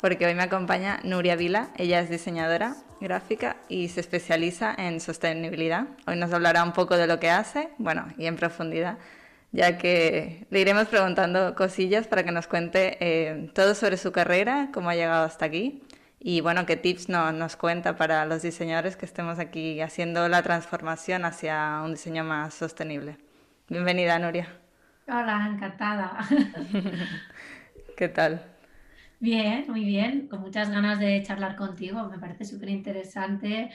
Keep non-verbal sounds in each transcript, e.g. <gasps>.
porque hoy me acompaña Nuria Vila. Ella es diseñadora gráfica y se especializa en sostenibilidad. Hoy nos hablará un poco de lo que hace, bueno, y en profundidad, ya que le iremos preguntando cosillas para que nos cuente eh, todo sobre su carrera, cómo ha llegado hasta aquí y bueno, qué tips nos cuenta para los diseñadores que estemos aquí haciendo la transformación hacia un diseño más sostenible. Bienvenida, Nuria. Hola, encantada. <laughs> ¿Qué tal? Bien, muy bien, con muchas ganas de charlar contigo. Me parece súper interesante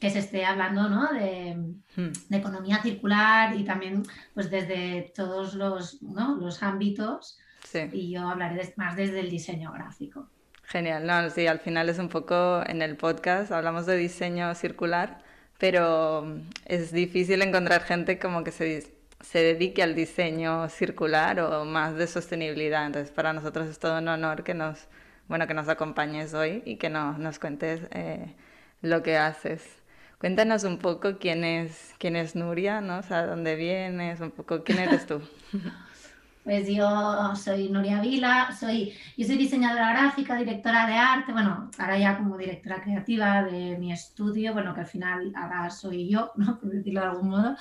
que se esté hablando ¿no? de, hmm. de, economía circular y también pues desde todos los, ¿no? los ámbitos. Sí. Y yo hablaré más desde el diseño gráfico. Genial, no, sí, al final es un poco en el podcast, hablamos de diseño circular, pero es difícil encontrar gente como que se, se dedique al diseño circular o más de sostenibilidad. Entonces, para nosotros es todo un honor que nos, bueno, que nos acompañes hoy y que nos, nos cuentes eh, lo que haces. Cuéntanos un poco quién es, quién es Nuria, ¿no? O dónde vienes, un poco quién eres tú. <laughs> Pues yo soy Nuria Vila, soy, yo soy diseñadora gráfica, directora de arte, bueno, ahora ya como directora creativa de mi estudio, bueno, que al final ahora soy yo, <laughs> ¿no? por decirlo de algún modo.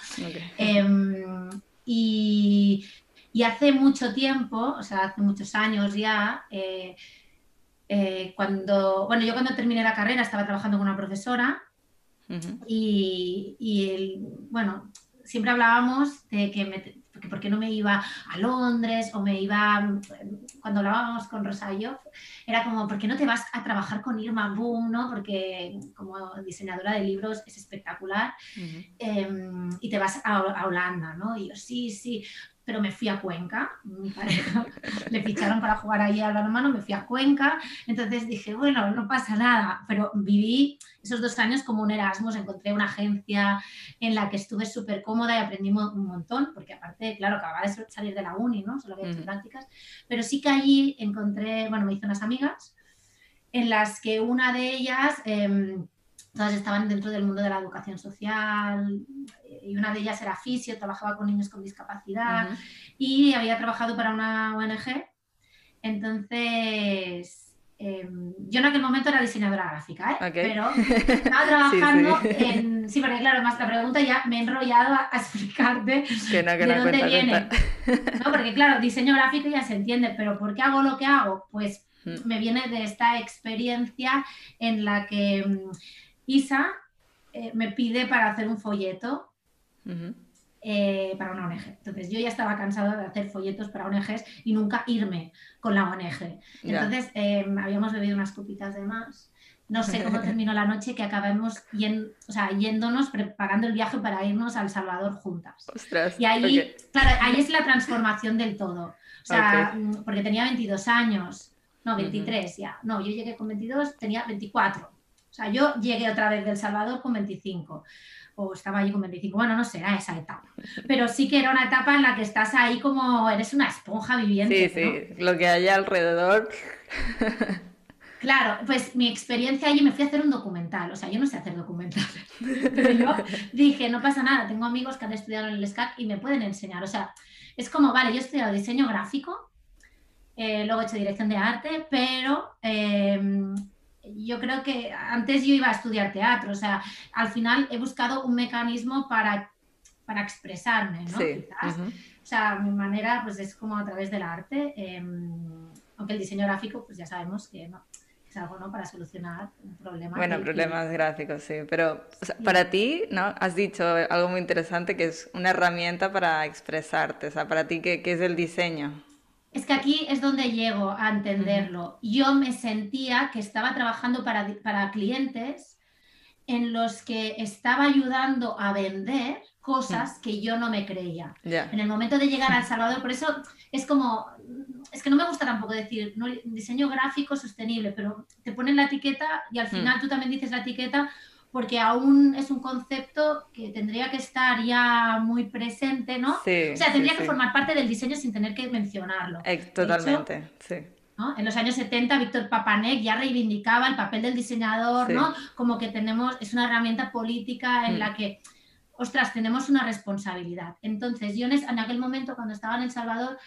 Em, y, y, hace mucho tiempo, o sea, hace muchos años ya, eh, eh, cuando, bueno, yo cuando terminé la carrera estaba trabajando con una profesora y, y bueno, siempre hablábamos de que me, porque por qué no me iba a Londres o me iba, cuando hablábamos con Rosario, era como, ¿por qué no te vas a trabajar con Irma Boom? ¿no? Porque como diseñadora de libros es espectacular em, y te vas a, a, Holanda, ¿no? Y yo, sí, sí, pero me fui a Cuenca, mi pareja <laughs> le ficharon para jugar ahí al balonmano, me fui a Cuenca, entonces dije, bueno, no pasa nada, pero viví esos dos años como un Erasmus, encontré una agencia en la que estuve súper cómoda y aprendí un montón, porque aparte, claro, acababa de salir de la uni, ¿no? Solo había hecho prácticas, pero sí que allí encontré, bueno, me hice unas amigas en las que una de ellas... Eh, todas estaban dentro del mundo de la educación social y una de ellas era fisio, trabajaba con niños con discapacidad y había trabajado para una ONG. Entonces, em, yo en aquel momento era diseñadora gráfica, ¿eh? pero <laughs> estaba trabajando en... Sí, porque claro, más la pregunta ya me he enrollado a, explicarte <laughs> de dónde viene. <laughs> ¿no? Porque claro, diseño gráfico ya se entiende, pero ¿por qué hago lo que hago? Pues mm. me viene de esta experiencia en la que mm, Isa eh, me pide para hacer un folleto eh, para una ONG. Entonces yo ya estaba cansada de hacer folletos para ONGs y nunca irme con la ONG. Entonces em, habíamos bebido unas copitas de más. No sé cómo <laughs> terminó la noche que acabamos yéndonos, preparando el viaje para irnos a El Salvador juntas. y ahí, ahí es la transformación del todo. O sea, mm, porque tenía 22 años, no, 23 ya. No, yo llegué con 22, tenía 24. O sea, yo llegué otra vez del Salvador con 25 o estaba allí con 25, bueno, no sé, era esa etapa. Pero sí que era una etapa en la que estás ahí como, eres una esponja viviente. Sí, sí, lo que hay alrededor. Claro, pues mi experiencia allí me fui a hacer un documental, o sea, yo no sé hacer documentales, <laughs> pero yo dije, no pasa nada, tengo amigos que han estudiado en el SCAC y me pueden enseñar, o sea, es como, vale, yo he estudiado diseño gráfico, eh, luego he hecho dirección de arte, pero eh, yo creo que antes yo iba a estudiar teatro, o sea, al final he buscado un mecanismo para, para expresarme, ¿no? O sea, mi manera pues es como a través del arte, em, aunque el diseño gráfico pues ya sabemos que no, es algo ¿no? para solucionar un problema. Bueno, problemas gráficos, sí, pero para ti, ¿no? Has dicho algo muy interesante que es una herramienta para expresarte, o sea, para ti, ¿qué, qué es el diseño? Es que aquí es donde llego a entenderlo. Yo me sentía que estaba trabajando para, clientes en los que estaba ayudando a vender cosas que yo no me creía. En el momento de llegar a El Salvador, por eso es como, es que no me gusta tampoco decir no, diseño gráfico sostenible, pero te ponen la etiqueta y al final tú también dices la etiqueta porque aún es un concepto que tendría que estar ya muy presente, ¿no? Sí, o sea, tendría sí, que sí. formar parte del diseño sin tener que mencionarlo. Eh, Totalmente, sí. ¿no? En los años 70, Víctor Papanek ya reivindicaba el papel del diseñador, Sí. ¿no? Como que tenemos, es una herramienta política en Mm. la que, ostras, tenemos una responsabilidad. Entonces, yo en, en aquel momento, cuando estaba en El Salvador,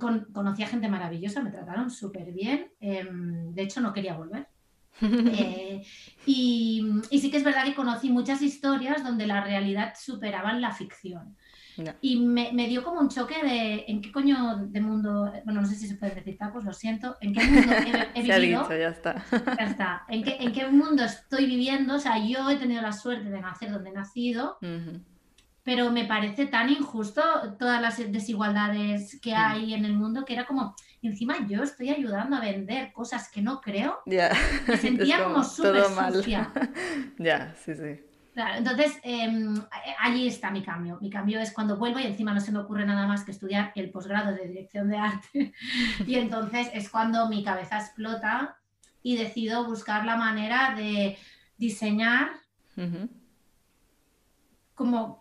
con- conocí a gente maravillosa, me trataron súper bien. em, de hecho, no quería volver. <laughs> Eh, y, y sí que es verdad que conocí muchas historias donde la realidad superaban la ficción. Ya. Y me, me dio como un choque de en qué coño de mundo, bueno, no sé si se puede decir tacos, lo siento, en qué mundo he, he <laughs> Se ha vivido, dicho, ya está. <laughs> ya está, ¿En qué, en qué mundo estoy viviendo, o sea, yo he tenido la suerte de nacer donde he nacido, Ujú. Pero me parece tan injusto todas las desigualdades que hay en el mundo que era como, encima yo estoy ayudando a vender cosas que no creo, Ya. me <laughs> sentía como súper sucia. <laughs> Ya, sí, sí. Claro, entonces em, allí está mi cambio. Mi cambio es cuando vuelvo y encima no se me ocurre nada más que estudiar el posgrado de dirección de arte. <laughs> y entonces es cuando mi cabeza explota y decido buscar la manera de diseñar como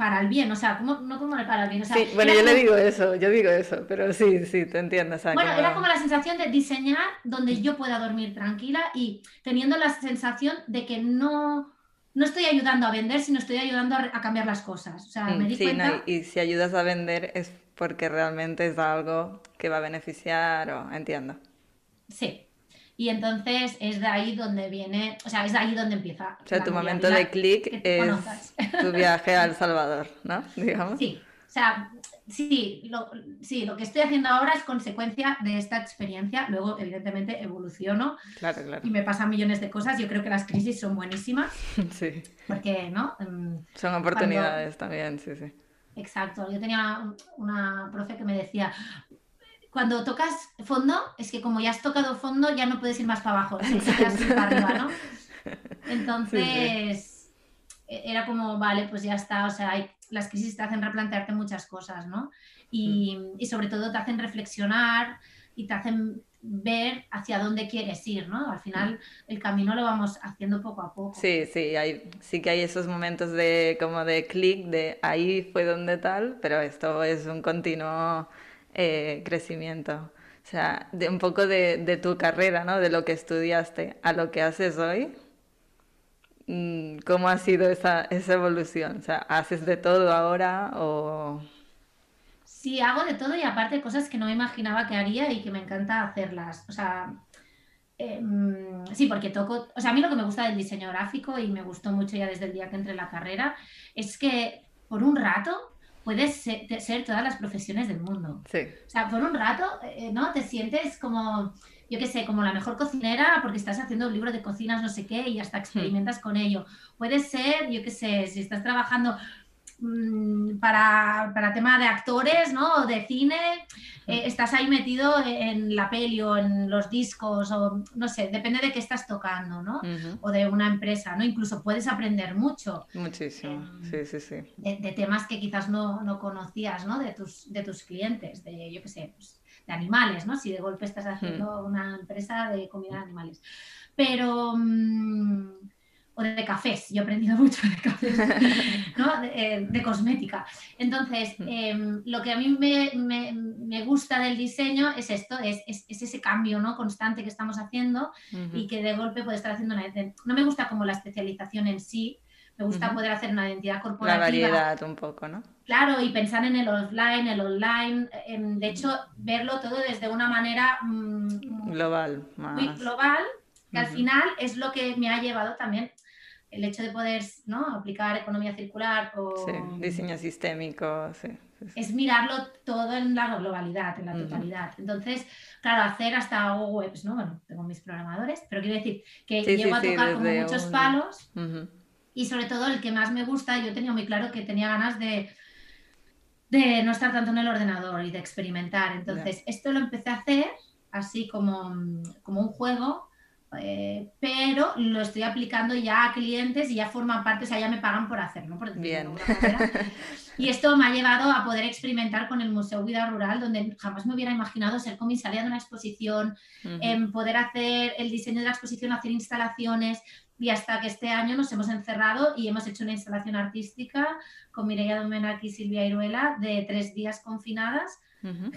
para el bien, o sea, no como para el bien. O sea, Sí, bueno, yo le digo eso, yo digo eso, pero sí, sí, te entiendo. o sea, Bueno, como- era como la sensación de diseñar donde yo pueda dormir tranquila y teniendo la sensación de que no, no estoy ayudando a vender, sino estoy ayudando a, cambiar las cosas. O sea, Mm, me di sí, cuenta... y, y si ayudas a vender es porque realmente es algo que va a beneficiar o entiendo. Sí. Y entonces es de ahí donde viene, o sea, es de ahí donde empieza. O sea, tu momento de clic es conozcas. tu viaje a El Salvador, ¿no? Digamos. Sí, o sea, sí lo, sí, lo que estoy haciendo ahora es consecuencia de esta experiencia. Luego, evidentemente, evoluciono Claro, claro. y me pasan millones de cosas. Yo creo que las crisis son buenísimas <laughs> Sí, porque, ¿no? Son oportunidades también, sí, sí. Exacto, yo tenía una profe que me decía, cuando tocas fondo, es que como ya has tocado fondo, ya no puedes ir más para abajo, tienes que ir así para arriba, ¿no? <laughs> Entonces, e- era como, vale, pues ya está, o sea, hay- las crisis te hacen replantearte muchas cosas, ¿no? Y, y sobre todo te hacen reflexionar y te hacen ver hacia dónde quieres ir, ¿no? Al final el camino lo vamos haciendo poco a poco. Sí, sí, hay, sí que hay esos momentos de como de clic, de ahí fue donde tal, pero esto es un continuo eh, crecimiento. O sea, un poco de, tu carrera, ¿no? De lo que estudiaste a lo que haces hoy. Mm, ¿Cómo ha sido esa, esa evolución? O sea, ¿haces de todo ahora o...? Sí, hago de todo y aparte cosas que no imaginaba que haría y que me encanta hacerlas. O sea, em, sí, porque toco, o sea, a mí lo que me gusta del diseño gráfico y me gustó mucho ya desde el día que entré en la carrera es que por un rato puedes ser, todas las profesiones del mundo. Sí, O sea, por un rato, eh, ¿no? Te sientes como, yo qué sé, como la mejor cocinera porque estás haciendo un libro de cocinas, no sé qué, y hasta experimentas con ello. Puede ser, yo qué sé, si estás trabajando para, para tema de actores, ¿no? O de cine, eh, estás ahí metido en la peli o en los discos, o no sé, depende de qué estás tocando, ¿no? O de una empresa, ¿no? Incluso puedes aprender mucho Muchísimo, Em, sí, sí, sí. de, de temas que quizás no, no conocías, ¿no? De tus, de tus clientes, de, yo qué sé, pues, de animales, ¿no? Si de golpe estás haciendo una empresa de comida de animales. Pero... mm, o de cafés, yo he aprendido mucho de cafés, <laughs> ¿no? de, eh, de cosmética. Entonces, em, lo que a mí me, me- me gusta del diseño es esto, es, es- es ese cambio ¿no? constante que estamos haciendo y que de golpe puede estar haciendo una... No me gusta como la especialización en sí, me gusta poder hacer una identidad La corporativa. variedad un poco, ¿no? Claro, y pensar en el offline, el online, em, de hecho, verlo todo desde una manera mm, Global, muy global, que al final es lo que me ha llevado también el hecho de poder ¿no? aplicar economía circular o Sí, diseño sistémico, sí. sí, sí. es mirarlo todo en la globalidad, en la totalidad. Entonces, claro, hacer hasta webs, ¿no? Bueno, tengo mis programadores, pero quiero decir que llego a tocar como muchos un- palos y sobre todo el que más me gusta, yo tenía muy claro que tenía ganas de, de no estar tanto en el ordenador y de experimentar. Entonces, esto lo empecé a hacer así como, como un juego eh, pero lo estoy aplicando ya a clientes y ya forman parte, o sea, ya me pagan por hacerlo, por Bien. Y esto me ha llevado a poder experimentar con el Museo Vida Rural, donde jamás me hubiera imaginado ser comisaria de una exposición, en poder hacer el diseño de la exposición, hacer instalaciones, y hasta que este año nos hemos encerrado y hemos hecho una instalación artística con Mireia Domenach y Silvia Iruela de tres días confinadas,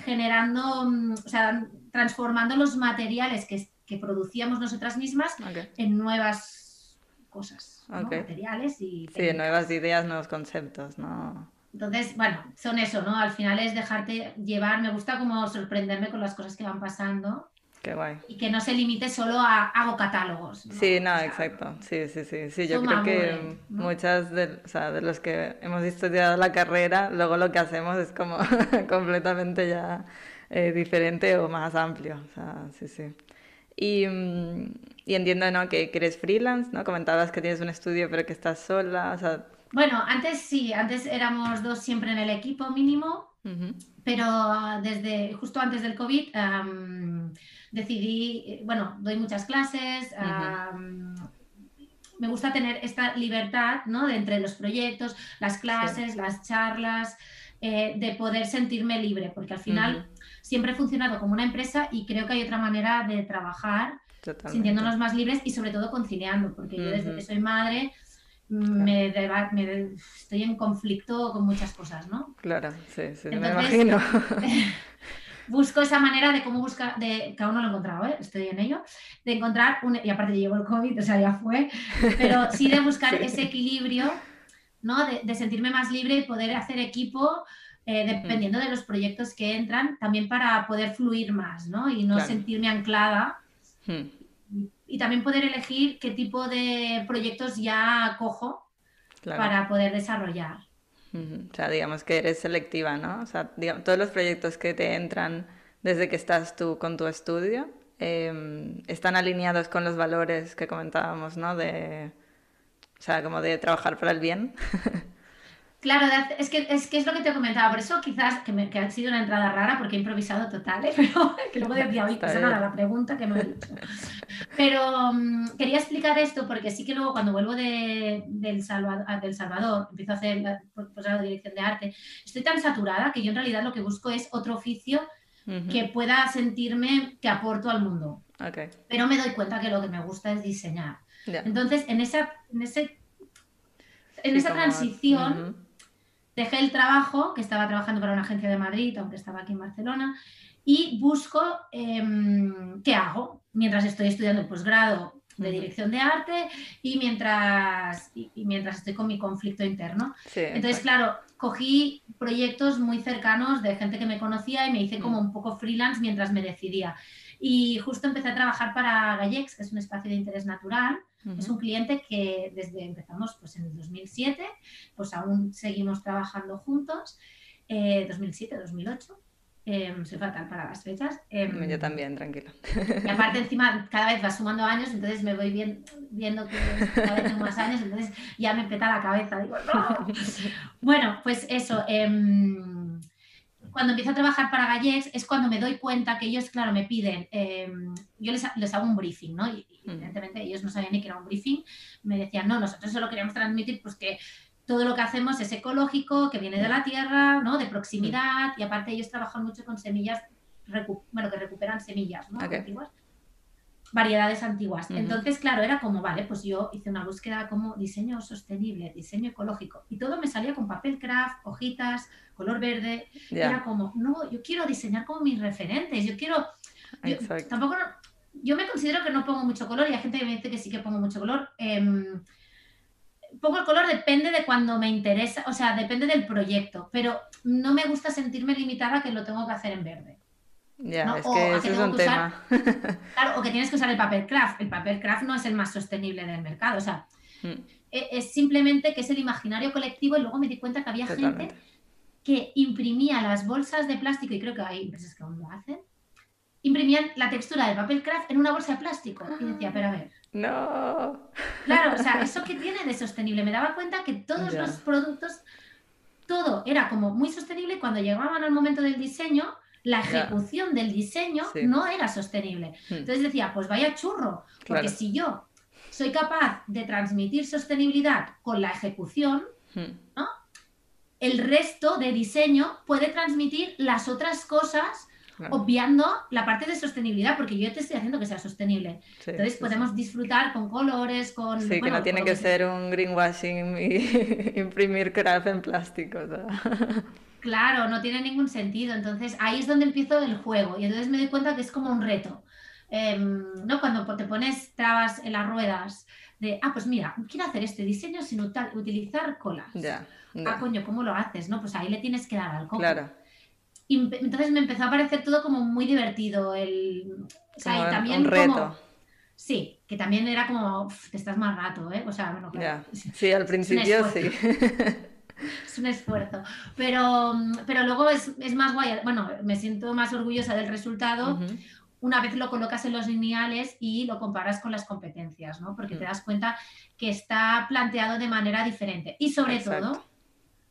generando, mm, o sea, transformando los materiales que, que producíamos nosotras mismas en nuevas cosas, materiales y... Sí, nuevas ideas, nuevos conceptos, ¿no? Entonces, bueno, son eso, ¿no? Al final es dejarte llevar, me gusta como sorprenderme con las cosas que van pasando Qué guay. Y que no se limite solo a hago catálogos. Sí, no, exacto. Sí, sí, sí. sí yo creo que muchas de, o sea, de los que hemos estudiado la carrera, luego lo que hacemos es como <laughs> completamente ya eh, diferente o más amplio. O sea, sí, sí. Y, mm, y entiendo ¿no? que, eres freelance, ¿no? Comentabas que tienes un estudio pero que estás sola. O sea... Bueno, antes sí, antes éramos dos siempre en el equipo mínimo, pero desde justo antes del COVID decidí, bueno, doy muchas clases, me gusta tener esta libertad, ¿no? De entre los proyectos, las clases, las charlas, eh, de poder sentirme libre, porque al final siempre he funcionado como una empresa y creo que hay otra manera de trabajar sintiéndonos más libres y sobre todo conciliando, porque yo desde que soy madre me, estoy en conflicto con muchas cosas, ¿no? Claro, sí, sí, me imagino. <laughs> busco esa manera de cómo buscar, de, que aún no lo he encontrado, ¿eh? estoy en ello, de encontrar, un, y aparte llegó el COVID, o sea, ya fue, pero sí de buscar <laughs> ese equilibrio, ¿no? De, sentirme más libre y poder hacer equipo eh, dependiendo de los proyectos que entran, también para poder fluir más, ¿no? Y no sentirme anclada. Y, también poder elegir qué tipo de proyectos ya cojo para poder desarrollar. O sea, digamos que eres selectiva, ¿no? O sea, digamos, todos los proyectos que te entran desde que estás tú con tu estudio em, están alineados con los valores que comentábamos, ¿no? De, o sea, como de trabajar para el bien. <laughs> Claro, es que, es que es lo que te comentaba, por eso quizás que, me, que ha sido una entrada rara porque he improvisado total, ¿eh? <laughs> pero que luego decía, oye, no era la pregunta que no he dicho. Pero mm, quería explicar esto porque sí que luego cuando vuelvo de, del, Salvador, del Salvador, empiezo a hacer la posgrado de dirección de arte, estoy tan saturada que yo en realidad lo que busco es otro oficio que pueda sentirme que aporto al mundo. Okay. Pero me doy cuenta que lo que me gusta es diseñar. Entonces, en esa, en ese, en esa transición dejé el trabajo, que estaba trabajando para una agencia de Madrid, aunque estaba aquí en Barcelona, y busco em, qué hago mientras estoy estudiando el posgrado de dirección de arte y mientras, y, mientras estoy con mi conflicto interno. Entonces, claro, cogí proyectos muy cercanos de gente que me conocía y me hice como un poco freelance mientras me decidía. Y justo empecé a trabajar para Gallex, que es un espacio de interés natural, es un cliente que desde empezamos pues, en el 2007, pues aún seguimos trabajando juntos, 2007, 2008. Eh, soy fatal para las fechas. Em, Yo también, tranquilo. Y aparte, encima, cada vez va sumando años, entonces me voy viendo que cada vez tengo más años, entonces ya me peta la cabeza. Digo, no. <laughs> Bueno, pues eso. Em, cuando empiezo a trabajar para Gallex es cuando me doy cuenta que ellos, claro, me piden, em, yo les, les, hago un briefing, ¿no? Y, mm. evidentemente ellos no sabían ni que era un briefing, me decían, no, nosotros solo queríamos transmitir pues que todo lo que hacemos es ecológico, que viene de la tierra, ¿no? De proximidad, y aparte ellos trabajan mucho con semillas, bueno, que recuperan semillas, ¿no? Antiguas variedades antiguas. Entonces, claro, era como, vale, pues yo hice una búsqueda como diseño sostenible, diseño ecológico, y todo me salía con papel craft, hojitas, color verde. Era como, no, yo quiero diseñar como mis referentes, yo quiero... Yo, tampoco, yo me considero que no pongo mucho color y hay gente que me dice que sí que pongo mucho color. Em, pongo el color depende de cuando me interesa, o sea, depende del proyecto, pero no me gusta sentirme limitada que lo tengo que hacer en verde. Ya, es que eso es un tema. claro, o que tienes que usar el papel craft. El papel craft no es el más sostenible del mercado. O sea, mm. e, es simplemente que es el imaginario colectivo y luego me di cuenta que había gente que imprimía las bolsas de plástico, y creo que hay empresas que aún lo hacen, imprimían la textura del papel craft en una bolsa de plástico. Y decía, pero a ver. <gasps> No. Claro, o sea, <laughs> ¿eso que tiene de sostenible? Me daba cuenta que todos los productos, todo era como muy sostenible cuando llegaban al momento del diseño la ejecución del diseño no era sostenible. Hmm. Entonces decía, pues vaya churro, porque si yo soy capaz de transmitir sostenibilidad con la ejecución, hmm. el resto de diseño puede transmitir las otras cosas obviando la parte de sostenibilidad, porque yo te estoy haciendo que sea sostenible. Entonces podemos disfrutar con colores, con... Sí, que no tiene que ser un greenwashing y <laughs> imprimir craft en plástico. Claro, no tiene ningún sentido. Entonces ahí es donde empiezo el juego y entonces me doy cuenta que es como un reto. Em, ¿no? Cuando te pones trabas en las ruedas de, ah, pues mira, quiero hacer este diseño sin utilizar colas. Ya, Ah, coño, ¿cómo lo haces? No, pues ahí le tienes que dar al coco. Claro. Y entonces me empezó a parecer todo como muy divertido. El, o sea, y también un reto. sí, que también era como, te estás más rato, ¿eh? O sea, bueno, claro. Sí, al <laughs> principio sí. <laughs> <laughs> es un esfuerzo. Pero, pero luego es, es, más guay. Bueno, me siento más orgullosa del resultado. Una vez lo colocas en los lineales y lo comparas con las competencias, ¿no? Porque te das cuenta que está planteado de manera diferente. Y sobre todo,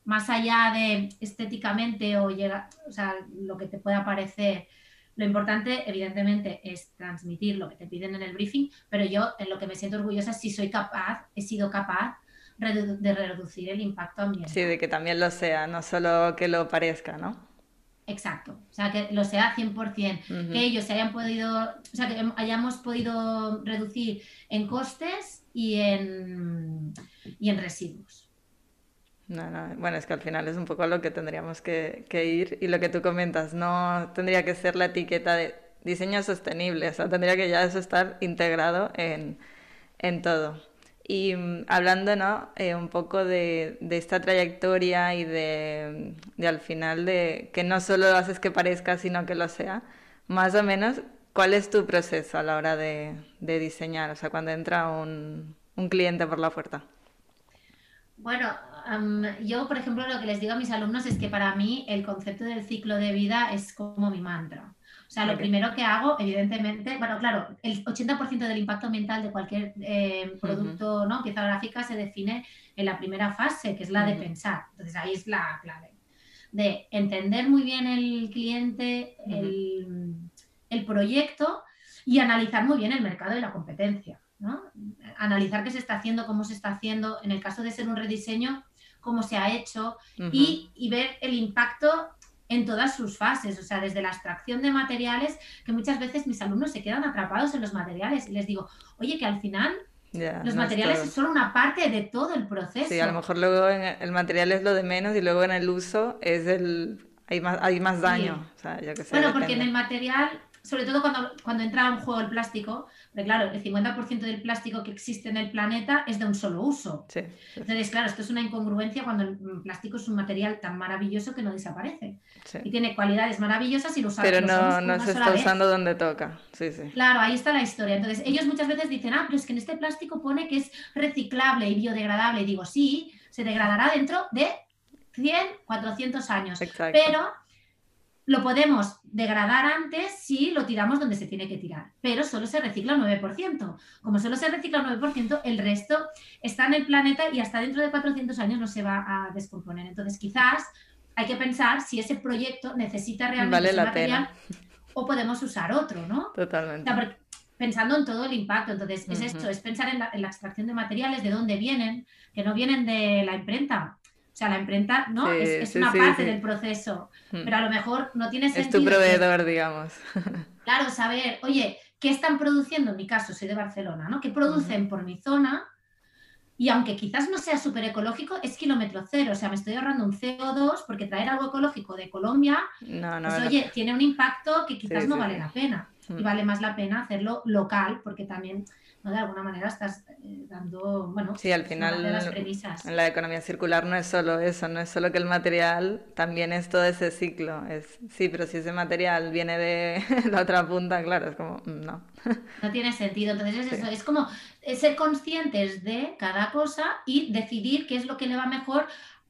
más allá de estéticamente o, llega, o sea, lo que te pueda parecer, lo importante, evidentemente, es transmitir lo que te piden en el briefing, pero yo en lo que me siento orgullosa es si soy capaz, he sido capaz de reducir el impacto ambiental. Sí, de que también lo sea, no solo que lo parezca, ¿no? Exacto, o sea, que lo sea 100%, que ellos se hayan podido, o sea, que hayamos podido reducir en costes y en, y en residuos. No, no, bueno, es que al final es un poco lo que tendríamos que, que, ir y lo que tú comentas, no tendría que ser la etiqueta de diseño sostenible, o sea, tendría que ya eso estar integrado en, en todo. Y mm, hablando, ¿no? Eh, un poco de, de, esta trayectoria y de, al final de que no solo haces que parezca, sino que lo sea, más o menos, ¿cuál es tu proceso a la hora de, de diseñar? O sea, cuando entra un, un cliente por la puerta. Bueno, yo, por ejemplo, lo que les digo a mis alumnos es que para mí el concepto del ciclo de vida es como mi mantra. O sea, lo primero que hago, evidentemente, bueno, claro, el 80% del impacto ambiental de cualquier eh, producto, ¿no? Pieza gráfica se define en la primera fase, que es la de pensar. Entonces ahí es la clave. De entender muy bien el cliente, el, el proyecto y analizar muy bien el mercado y la competencia. ¿no? Analizar qué se está haciendo, cómo se está haciendo. En el caso de ser un rediseño, cómo se ha hecho y, ver el impacto en todas sus fases, o sea, desde la extracción de materiales, que muchas veces mis alumnos se quedan atrapados en los materiales y les digo, oye, que al final los materiales son una parte de todo el proceso. Sí, a lo mejor luego el material es lo de menos y luego en el uso es el hay más, hay más daño. bueno, porque en el material sobre todo cuando, cuando entra en juego el plástico, porque claro, el 50% del plástico que existe en el planeta es de un solo uso. Entonces, claro, esto es una incongruencia cuando el plástico es un material tan maravilloso que no desaparece. Y tiene cualidades maravillosas y lo usamos. Pero no, no se está usando donde toca. Claro, ahí está la historia. Entonces, ellos muchas veces dicen, ah, pero es que en este plástico pone que es reciclable y biodegradable. Y digo, sí, se degradará dentro de 100, 400 años. Pero lo podemos degradar antes si lo tiramos donde se tiene que tirar, pero solo se recicla un 9%. Como solo se recicla un 9%, el resto está en el planeta y hasta dentro de 400 años no se va a descomponer. Entonces, quizás hay que pensar si ese proyecto necesita realmente ese material o podemos usar otro, ¿no? Totalmente. pensando en todo el impacto. Entonces, es esto, es pensar en la, en la extracción de materiales, de dónde vienen, que no vienen de la imprenta, sea, la imprenta, ¿no? es, una parte del proceso, hmm. pero a lo mejor no tiene sentido. Es tu proveedor, digamos. <laughs> Claro, saber, oye, ¿qué están produciendo? En mi caso, soy de Barcelona, ¿no? ¿Qué producen por mi zona? Y aunque quizás no sea súper ecológico, es kilómetro cero. O sea, me estoy ahorrando un CO2 porque traer algo ecológico de Colombia, no, no, pues, oye, tiene un impacto que quizás no vale la pena. Y hmm. vale más la pena hacerlo local porque también de alguna manera estás eh, dando, bueno, sí, al final las premisas. En la economía circular no es solo eso, no es solo que el material, también es todo ese ciclo. Es, sí, pero si ese material viene de <laughs> la otra punta, claro, es como, mm, no. <laughs> No tiene sentido. Entonces es eso, es como ser conscientes de cada cosa y decidir qué es lo que le va mejor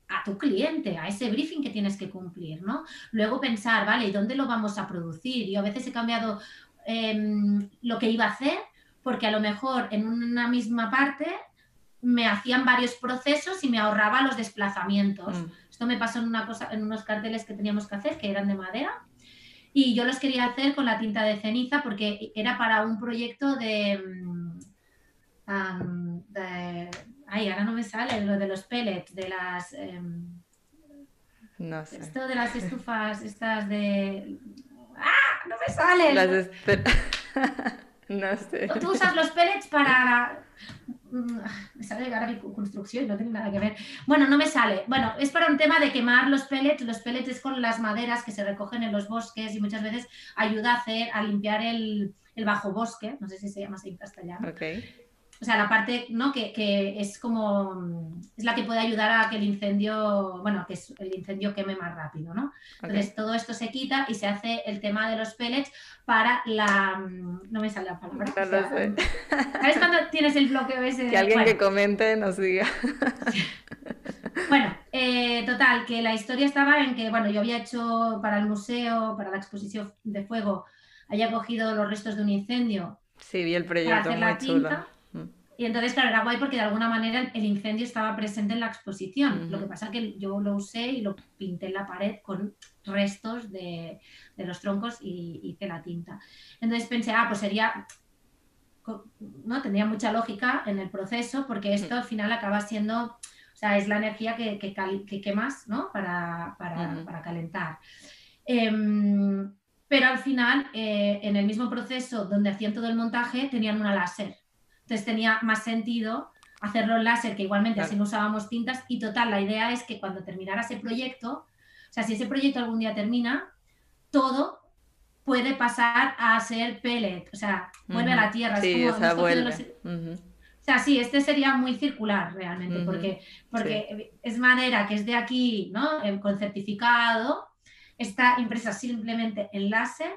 a tu cliente, a ese briefing que tienes que cumplir, ¿no? Luego pensar, vale, ¿y dónde lo vamos a producir? Yo a veces he cambiado em, lo que iba a hacer porque a lo mejor en una misma parte me hacían varios procesos y me ahorraba los desplazamientos. Mm. Esto me pasó en, una cosa, en unos carteles que teníamos que hacer, que eran de madera, Y yo los quería hacer con la tinta de ceniza porque era para un proyecto de... mm, de ay, ahora no me sale lo de los pellets, de las... em, No sé. esto de las estufas, estas de... ¡Ah! No me sale. Las <laughs> no sé. Tú usas los pellets para... Mm, Me sale ahora mi construcción, no tiene nada que ver. Bueno, no me sale. Bueno, es para un tema de quemar los pellets. Los pellets es con las maderas que se recogen en los bosques y muchas veces ayuda a hacer, a limpiar el, el bajo bosque. No sé si se llama así en castellano. Ok. O sea, la parte ¿no? que, que es como es la que puede ayudar a que el incendio, bueno, que el incendio queme más rápido, ¿no? Entonces todo esto se quita y se hace el tema de los pellets para la no me sale la palabra. No o lo sea, sé. ¿Sabes cuando tienes el bloqueo ese? de- Que alguien bueno, que comente nos diga. <laughs> bueno, eh, total, que la historia estaba en que, bueno, yo había hecho para el museo, para la exposición de fuego, había cogido los restos de un incendio Sí, vi el para proyecto, hacer muy la chulo. tinta. Y entonces, claro, era guay porque de alguna manera el, incendio estaba presente en la exposición. Ujú. Lo que pasa que yo lo usé y lo pinté en la pared con restos de, de los troncos y hice la tinta. Entonces pensé, ah, pues sería, ¿no? Tendría mucha lógica en el proceso porque esto al final acaba siendo, o sea, es la energía que, que, cal- que quemas, ¿no? Para, para, Ujú. para calentar. Em, pero al final, eh, en el mismo proceso donde hacían todo el montaje, tenían una láser. Entonces tenía más sentido hacerlo en láser, que igualmente Claro. así no usábamos tintas. Y total, la idea es que cuando terminara ese proyecto, o sea, si ese proyecto algún día termina, todo puede pasar a ser pellet, o sea, vuelve a la tierra. es Sí, como o sea, vuelve. los- Ujú. o sea, sí, este sería muy circular realmente, porque, porque es madera que es de aquí, ¿no? Eh, Con certificado, está impresa simplemente en láser,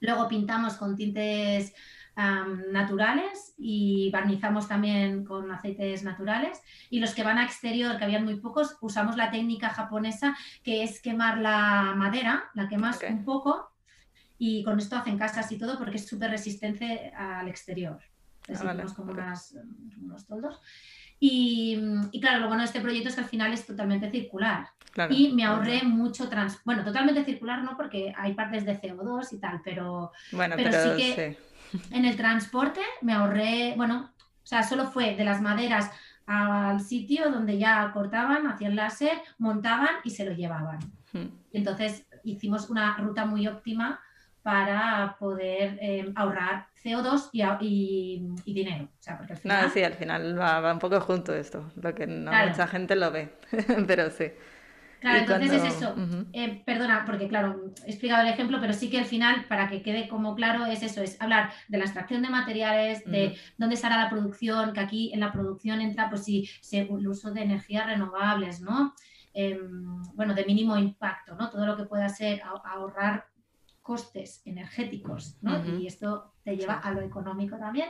luego pintamos con tintes am, naturales y barnizamos también con aceites naturales. Y los que van a exterior, que habían muy pocos, usamos la técnica japonesa que es quemar la madera, la quemas Ok. un poco y con esto hacen casas y todo porque es súper resistente al exterior. Entonces Ah, vale, como ok. unas, unos toldos. Y, y claro, lo bueno de este proyecto es que al final es totalmente circular. Claro. Y me ahorré mucho trans... Bueno, totalmente circular no, porque hay partes de CO2 y tal, pero Bueno, pero pero, sí que- sí. En el transporte me ahorré, bueno, o sea, solo fue de las maderas al sitio donde ya cortaban, hacían láser, montaban y se lo llevaban. Mm. Y entonces hicimos una ruta muy óptima para poder eh, ahorrar CO2 y, y- y dinero. O sea, porque al final... No, sí, al final va, va un poco junto esto, lo que no Claro. mucha gente lo ve, <laughs> pero sí. Claro, Y entonces cuando- es eso. Eh, perdona, porque claro, he explicado el ejemplo, pero sí que al final, para que quede como claro, es eso, es hablar de la extracción de materiales, de dónde estará la producción, que aquí en la producción entra, pues sí, se- el uso de energías renovables, ¿no? Em, bueno, de mínimo impacto, ¿no? Todo lo que pueda ser ahorrar costes energéticos, ¿no? Y esto te lleva a lo económico también.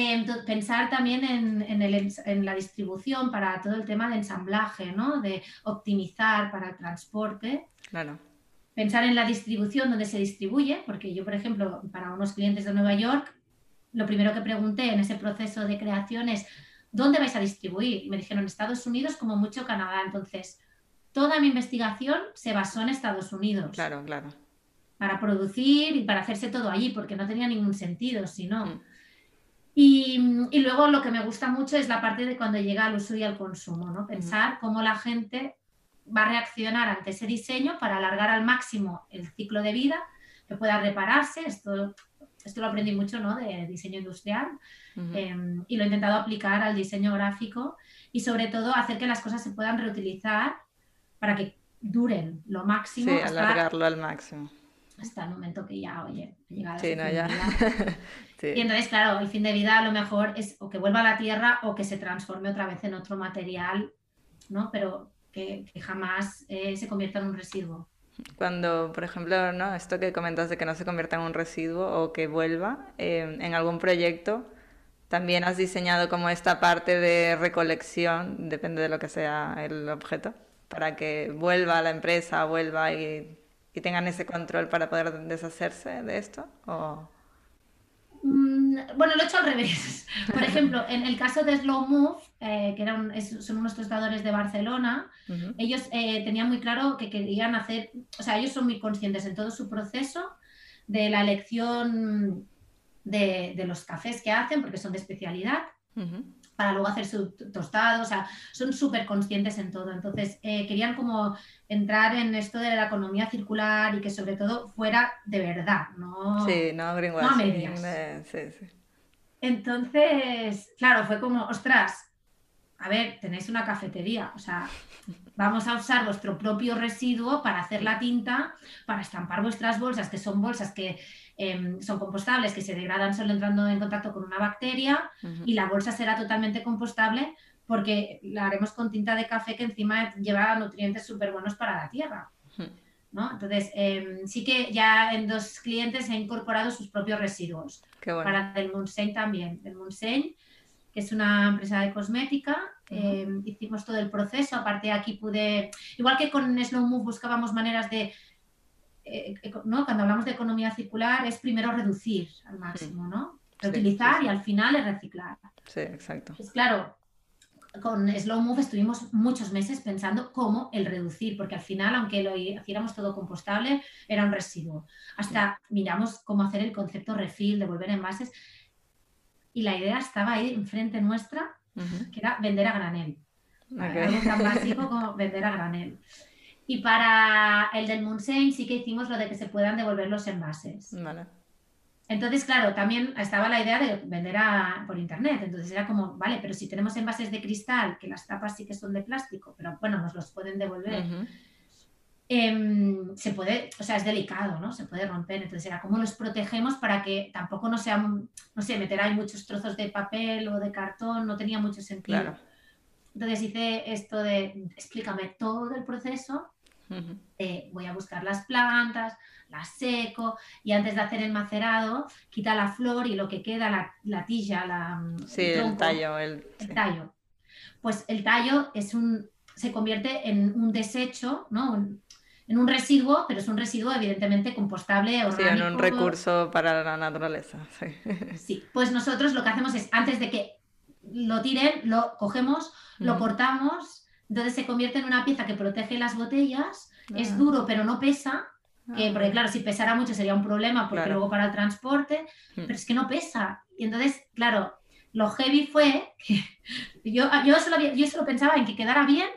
To- pensar también en, en el en la distribución para todo el tema de ensamblaje, ¿no? De optimizar para el transporte, Claro. pensar en la distribución donde se distribuye, porque yo, por ejemplo, para unos clientes de Nueva York, lo primero que pregunté en ese proceso de creación es, ¿dónde vais a distribuir? Y me dijeron Estados Unidos, como mucho Canadá. Entonces, toda mi investigación se basó en Estados Unidos Claro, claro. para producir y para hacerse todo allí, porque no tenía ningún sentido, si no. Mm. Y, y luego lo que me gusta mucho es la parte de cuando llega al uso y al consumo, ¿no? Pensar cómo la gente va a reaccionar ante ese diseño para alargar al máximo el ciclo de vida, que pueda repararse. Esto, esto lo aprendí mucho ¿no? de diseño industrial Ujú. eh, y lo he intentado aplicar al diseño gráfico y sobre todo hacer que las cosas se puedan reutilizar para que duren lo máximo Sí, hasta, alargarlo al máximo. Hasta el momento que ya, oye, he llegado Sí, no, ya. <laughs> Sí. Y entonces, claro, el fin de vida a lo mejor es o que vuelva a la tierra o que se transforme otra vez en otro material, ¿no? Pero que, que jamás eh, se convierta en un residuo. Cuando, por ejemplo, ¿no? esto que comentas de que no se convierta en un residuo o que vuelva eh, en algún proyecto, también has diseñado como esta parte de recolección, depende de lo que sea el objeto, para que vuelva a la empresa, vuelva y, y tengan ese control para poder deshacerse de esto. O... Mm, Bueno, lo he hecho al revés. <laughs> Por ejemplo, en el caso de Slow Move, eh, que eran, son unos tostadores de Barcelona, ellos eh, tenían muy claro que querían hacer, o sea, ellos son muy conscientes en todo su proceso de la elección de, los cafés que hacen, porque son de especialidad, para luego hacer su tostado, o sea, son súper conscientes en todo. Entonces, eh, querían como entrar en esto de la economía circular y que sobre todo fuera de verdad, ¿no? Sí, no, no a medias. Sí, sí. Entonces, claro, fue como, ostras, a ver, tenéis una cafetería, o sea, vamos a usar vuestro propio residuo para hacer la tinta, para estampar vuestras bolsas, que son bolsas que em, son compostables, que se degradan solo entrando en contacto con una bacteria, y la bolsa será totalmente compostable porque la haremos con tinta de café que encima lleva nutrientes súper buenos para la tierra. ¿no? Entonces, em, sí que ya en dos clientes he incorporado sus propios residuos. Para Del Montseny también. Del Montseny que es una empresa de cosmética. Eh, hicimos todo el proceso, aparte aquí pude, igual que con Slow Move buscábamos maneras de, eh, ¿no? cuando hablamos de economía circular es primero reducir al máximo, ¿no? Reutilizar y al final es reciclar. Sí, exacto. Pues claro, con Slow Move estuvimos muchos meses pensando cómo el reducir, porque al final, aunque lo hiciéramos todo compostable, era un residuo. Hasta miramos cómo hacer el concepto refill, devolver envases y la idea estaba ahí enfrente nuestra, que era vender a granel. Algo tan <laughs> básico como vender a granel. Y para el del Montseny sí que hicimos lo de que se puedan devolver los envases. Entonces, claro, también estaba la idea de vender por internet. Entonces era como, vale, pero si tenemos envases de cristal, que las tapas sí que son de plástico, pero bueno, nos los pueden devolver. Em, se puede, o sea, es delicado, ¿no? Se puede romper. Entonces era cómo los protegemos para que tampoco no sean, no sé, meter ahí muchos trozos de papel o de cartón, no tenía mucho sentido. Entonces hice esto de, explícame todo el proceso, eh, voy a buscar las plantas, las seco y antes de hacer el macerado, quita la flor y lo que queda, la, la tija, la, sí, el, tallo. El, tallo. Pues el tallo es un, se convierte en un desecho, ¿no? En un residuo, pero es un residuo evidentemente compostable, orgánico. Sí, en un recurso para la naturaleza. <laughs> Sí. pues nosotros lo que hacemos es, antes de que lo tiren, lo cogemos, lo cortamos, entonces se convierte en una pieza que protege las botellas, es ah. duro pero no pesa, que, ah. porque claro, si pesara mucho sería un problema, porque luego para el transporte, hmm. pero es que no pesa. Y entonces, claro, lo heavy fue que <laughs> yo, yo, solo, yo solo pensaba en que quedara bien,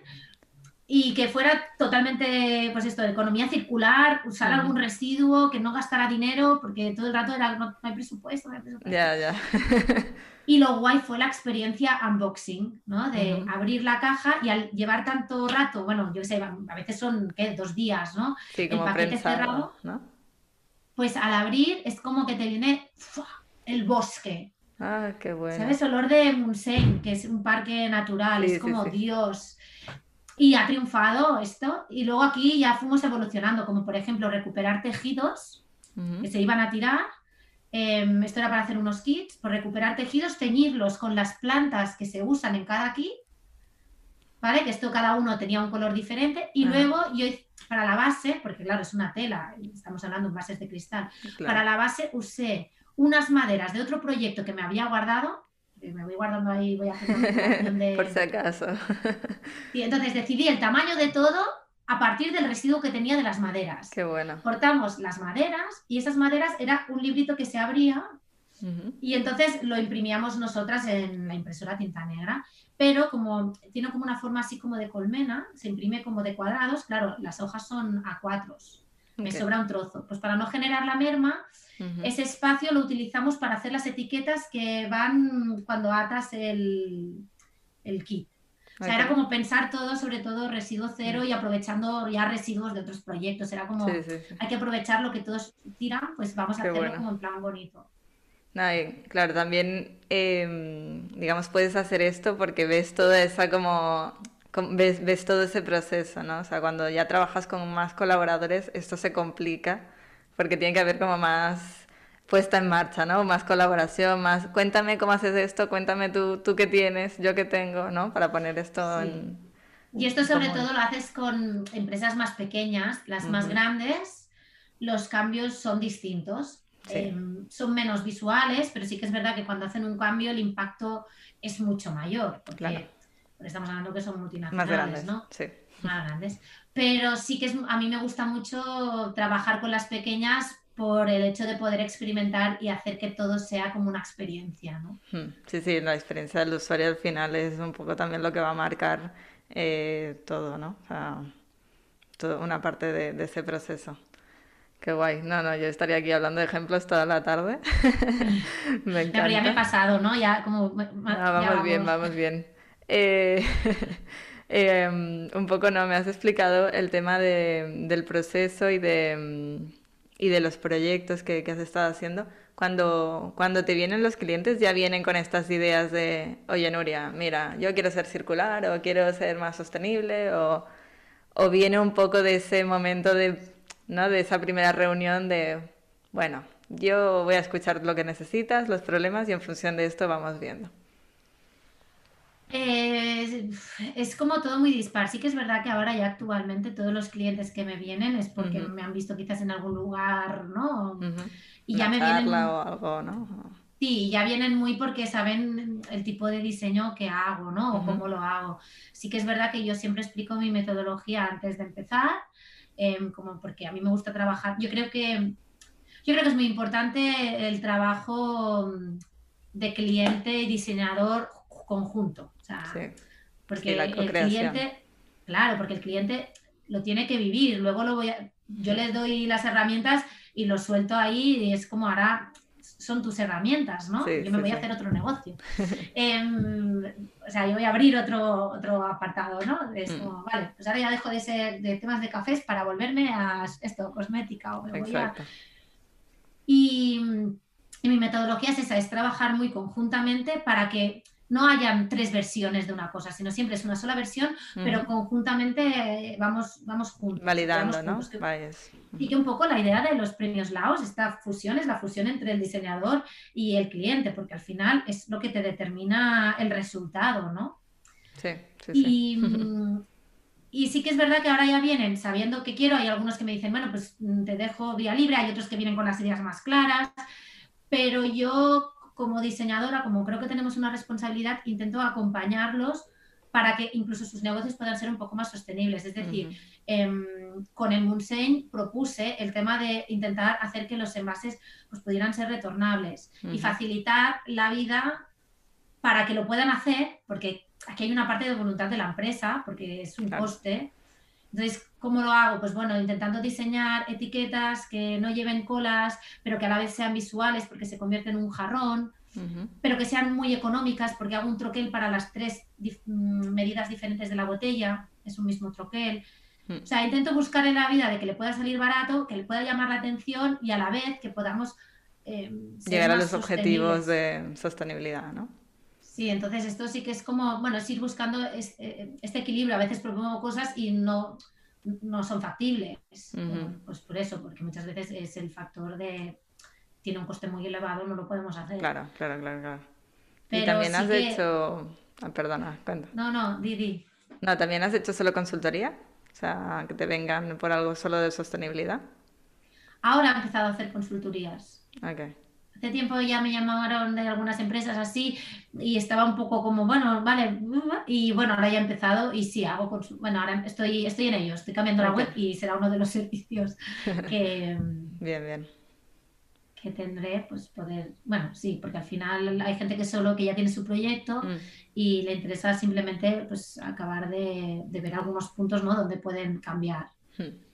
y que fuera totalmente, pues esto, de economía circular, usar algún residuo, que no gastara dinero, porque todo el rato era, no, hay presupuesto, no hay presupuesto. Ya, ya. <laughs> y lo guay fue la experiencia unboxing, ¿no? De abrir la caja y al llevar tanto rato, bueno, yo sé, a veces son, ¿qué? Dos días, ¿no? Sí, como el paquete cerrado, ¿no? Pues al abrir es como que te viene el bosque. Ah, qué bueno. ¿Sabes? Olor de Munseng, que es un parque natural, es como Dios y ha triunfado esto. Y luego aquí ya fuimos evolucionando, como por ejemplo recuperar tejidos que se iban a tirar. Em, esto era para hacer unos kits, por recuperar tejidos, teñirlos con las plantas que se usan en cada kit, ¿vale? Que esto cada uno tenía un color diferente. Y luego yo para la base, porque claro, es una tela, estamos hablando de bases de cristal, para la base usé unas maderas de otro proyecto que me había guardado, me voy guardando ahí, voy haciendo <laughs> de... Por si acaso. <laughs> Y entonces decidí el tamaño de todo a partir del residuo que tenía de las maderas. Qué bueno. Cortamos las maderas y esas maderas era un librito que se abría y entonces lo imprimíamos nosotras en la impresora tinta negra. Pero como tiene como una forma así como de colmena, se imprime como de cuadrados, claro, las hojas son a cuatros, me sobra un trozo. Pues para no generar la merma, ese espacio lo utilizamos para hacer las etiquetas que van cuando atas el, el kit. O sea, era como pensar todo, sobre todo residuo cero y aprovechando ya residuos de otros proyectos. Era como, hay que aprovechar lo que todos tiran, pues vamos a hacerlo como en plan bonito. claro, también, em, digamos, puedes hacer esto porque ves toda esa como, ves, ves todo ese proceso, ¿no? O sea, cuando ya trabajas con más colaboradores, esto se complica porque tiene que haber como más puesta en marcha, ¿no? Más colaboración, más cuéntame cómo haces esto, cuéntame tú, tú qué tienes, yo qué tengo, ¿no? Para poner esto en... Y esto sobre todo lo haces con empresas más pequeñas, las más grandes, los cambios son distintos. Em, son menos visuales, pero sí que es verdad que cuando hacen un cambio el impacto es mucho mayor, porque, estamos hablando que son multinacionales, Más grandes, ¿no? Sí. Más grandes. Pero sí que es, a mí me gusta mucho trabajar con las pequeñas por el hecho de poder experimentar y hacer que todo sea como una experiencia, ¿no? Hmm, sí, sí, la experiencia del usuario al final es un poco también lo que va a marcar eh, todo, ¿no? O sea, toda una parte de, ese proceso. Qué guay. No, no, yo estaría aquí hablando de ejemplos toda la tarde. <laughs> me encanta. ya me he pasado, ¿no? Ya como... Ah, vamos, bien, vamos bien. Eh, <laughs> em, un poco, ¿no? Me has explicado el tema del proceso y de los proyectos que, has estado haciendo, cuando, te vienen los clientes ya vienen con estas ideas de, oye Nuria, mira, yo quiero ser circular o quiero ser más sostenible o, o viene un poco de ese momento de, ¿no? de esa primera reunión de, bueno, yo voy a escuchar lo que necesitas, los problemas y en función de esto vamos viendo. Eh, es como todo muy dispar. Sí que es verdad que ahora ya actualmente todos los clientes que me vienen es porque me han visto quizás en algún lugar, ¿no? Y ya me vienen. o algo, ¿no? Sí, ya vienen muy porque saben el tipo de diseño que hago, ¿no? O cómo lo hago. Sí que es verdad que yo siempre explico mi metodología antes de empezar, em, como porque a mí me gusta trabajar. Yo creo que yo creo que es muy importante el trabajo de cliente y diseñador conjunto. Sea, porque el cliente, claro, porque el cliente lo tiene que vivir. Luego lo voy a, yo les doy las herramientas y lo suelto ahí y es como ahora son tus herramientas, ¿no? yo me voy a hacer otro negocio. <laughs> Em, o sea, yo voy a abrir otro, otro apartado, ¿no? Es mm. como, vale, pues ahora ya dejo de ser de temas de cafés para volverme a esto, cosmética o me voy a... Y, y mi metodología es esa, es trabajar muy conjuntamente para que no hayan tres versiones de una cosa, sino siempre es una sola versión, pero conjuntamente eh, vamos, vamos juntos. Validando, ¿no? Y que un poco la idea de los premios Laos, esta fusión es la fusión entre el diseñador y el cliente, porque al final es lo que te determina el resultado, ¿no? Sí, sí, y, mm, y sí que es verdad que ahora ya vienen sabiendo que quiero, hay algunos que me dicen, bueno, pues mm, te dejo vía libre, hay otros que vienen con las ideas más claras, pero yo como diseñadora, como creo que tenemos una responsabilidad, intento acompañarlos para que incluso sus negocios puedan ser un poco más sostenibles. Es decir, em, con el Munsein propuse el tema de intentar hacer que los envases pues, pudieran ser retornables y facilitar la vida para que lo puedan hacer, porque aquí hay una parte de voluntad de la empresa, porque es un coste. Entonces, ¿cómo lo hago? Pues bueno, intentando diseñar etiquetas que no lleven colas, pero que a la vez sean visuales porque se convierten en un jarrón, pero que sean muy económicas porque hago un troquel para las tres mm, medidas diferentes de la botella, es un mismo troquel. O sea, intento buscar en la vida de que le pueda salir barato, que le pueda llamar la atención y a la vez que podamos... Eh, Llegar a los objetivos de sostenibilidad, ¿no? Sí, entonces esto sí que es como, bueno, es ir buscando eh, este, equilibrio. A veces propongo cosas y no, no son factibles. Pues por eso, porque muchas veces es el factor de tiene un coste muy elevado, no lo podemos hacer. Claro, claro, claro, claro. y también has hecho. Ah, perdona, cuenta. No, no, Didi. No, también has hecho solo consultoría. O sea, que te vengan por algo solo de sostenibilidad. Ahora he empezado a hacer consultorías. Ok. Hace tiempo ya me llamaron de algunas empresas así y estaba un poco como, bueno, vale, y bueno, ahora ya he empezado y sí, hago, bueno, ahora estoy, estoy en ello, estoy cambiando la web y será uno de los servicios que... <laughs> bien, bien que tendré, pues poder, bueno, sí, porque al final hay gente que solo que ya tiene su proyecto mm. y le interesa simplemente pues acabar de, de, ver algunos puntos, ¿no? Donde pueden cambiar. Hmm.